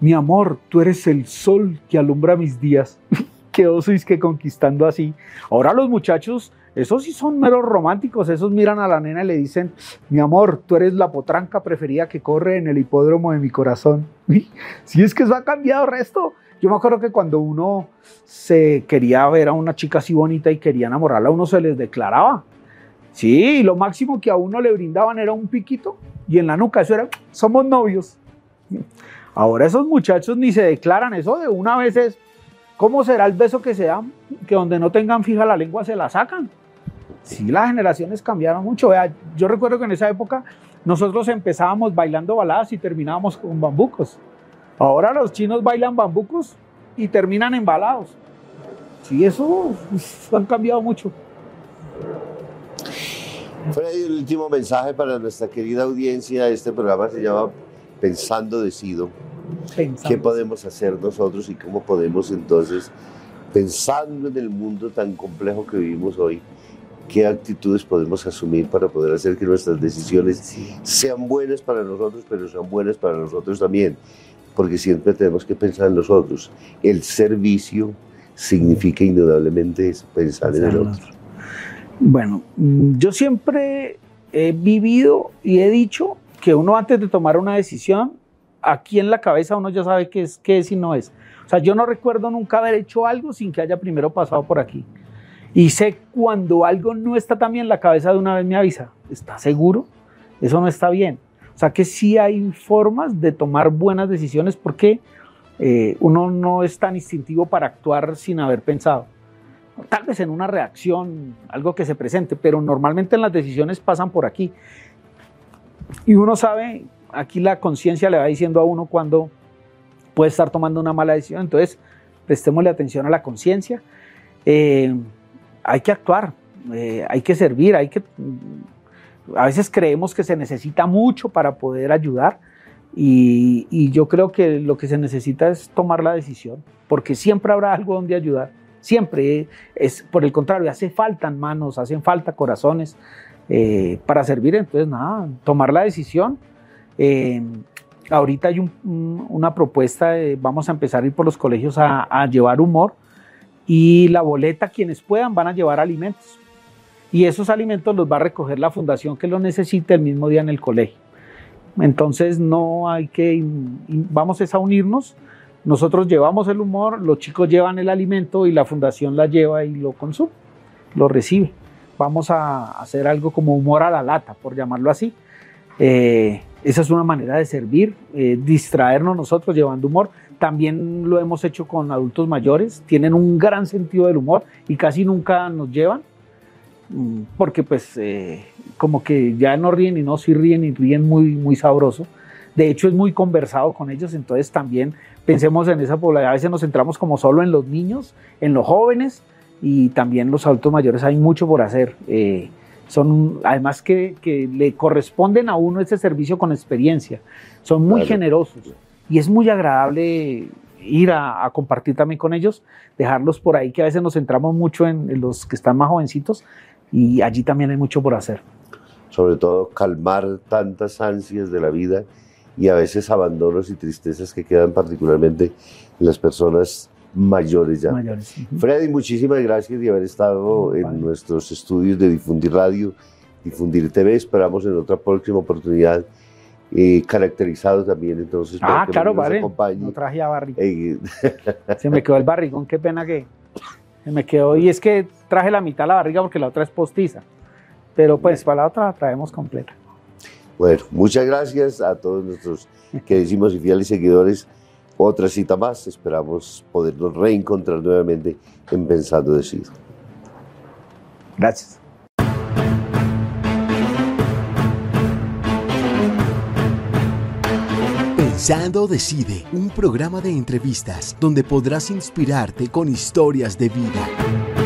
mi amor, tú eres el sol que alumbra mis días. Qué oso es que conquistando así. Ahora los muchachos, esos sí son meros románticos, esos miran a la nena y le dicen, mi amor, tú eres la potranca preferida que corre en el hipódromo de mi corazón. Si es que eso ha cambiado resto. Yo me acuerdo que cuando uno se quería ver a una chica así bonita y quería enamorarla, uno se les declaraba. Sí, lo máximo que a uno le brindaban era un piquito y en la nuca, eso era, somos novios. Ahora esos muchachos ni se declaran eso de una vez es, ¿cómo será el beso que se dan? Que donde no tengan fija la lengua se la sacan. Sí, las generaciones cambiaron mucho. yo recuerdo que en esa época nosotros empezábamos bailando baladas y terminábamos con bambucos. Ahora los chinos bailan bambucos y terminan embalados. Sí, eso han cambiado mucho. Freddy, el último mensaje para nuestra querida audiencia. Este programa se llama Pensando Decido. ¿Qué podemos hacer nosotros y cómo podemos entonces, pensando en el mundo tan complejo que vivimos hoy, qué actitudes podemos asumir para poder hacer que nuestras decisiones sean buenas para nosotros, pero sean buenas para nosotros también? Porque siempre tenemos que pensar en nosotros. El servicio significa indudablemente eso, pensar en el otro. Bueno, yo siempre he vivido y he dicho que uno antes de tomar una decisión aquí en la cabeza uno ya sabe qué es, qué es y no es. O sea, yo no recuerdo nunca haber hecho algo sin que haya primero pasado por aquí. Y sé cuando algo no está tan bien, la cabeza de una vez me avisa, ¿está seguro? Eso no está bien. O sea que sí hay formas de tomar buenas decisiones porque eh, uno no es tan instintivo para actuar sin haber pensado. Tal vez en una reacción, algo que se presente, pero normalmente en las decisiones pasan por aquí. Y uno sabe, aquí la conciencia le va diciendo a uno cuando puede estar tomando una mala decisión, entonces prestémosle atención a la conciencia. Eh, hay que actuar, eh, hay que servir, hay que... A veces creemos que se necesita mucho para poder ayudar y, yo creo que lo que se necesita es tomar la decisión, porque siempre habrá algo donde ayudar siempre es por el contrario, hace falta manos, hacen falta corazones eh, para servir, entonces nada, tomar la decisión. Eh, ahorita hay una propuesta, vamos a empezar a ir por los colegios a, llevar humor y la boleta, quienes puedan, van a llevar alimentos. Y esos alimentos los va a recoger la fundación que lo necesite el mismo día en el colegio. Entonces no hay que, vamos a unirnos nosotros llevamos el humor, los chicos llevan el alimento y la fundación la lleva y lo consume, lo recibe. Vamos a hacer algo como humor a la lata, por llamarlo así. Eh, esa es una manera de servir, eh, distraernos nosotros llevando humor. También lo hemos hecho con adultos mayores, tienen un gran sentido del humor y casi nunca nos llevan, mm, porque pues eh, como que ya no ríen y no, sí ríen y ríen muy, muy sabroso. De hecho es muy conversado con ellos, entonces también pensemos en esa población. A veces nos centramos como solo en los niños, en los jóvenes y también los adultos mayores. Hay mucho por hacer. Eh, son además que, le corresponden a uno ese servicio con experiencia. Son muy generosos y es muy agradable ir a, compartir también con ellos, dejarlos por ahí, que a veces nos centramos mucho en, los que están más jovencitos y allí también hay mucho por hacer. Sobre todo calmar tantas ansias de la vida y a veces abandonos y tristezas que quedan particularmente en las personas mayores ya. Freddy, muchísimas gracias de haber estado en nuestros estudios de Difundir Radio, Difundir TV. Esperamos en otra próxima oportunidad eh, caracterizado también entonces ah, claro, vale. No traje a barrigón. Eh, se me quedó el barrigón, qué pena que se me quedó. Y es que traje la mitad de la barriga porque la otra es postiza. Pero pues para la otra la traemos completa. Bueno, muchas gracias a todos nuestros queridos y fieles seguidores. Otra cita más, esperamos podernos reencontrar nuevamente en Pensando Decir. Gracias. Pensando Decide, un programa de entrevistas donde podrás inspirarte con historias de vida.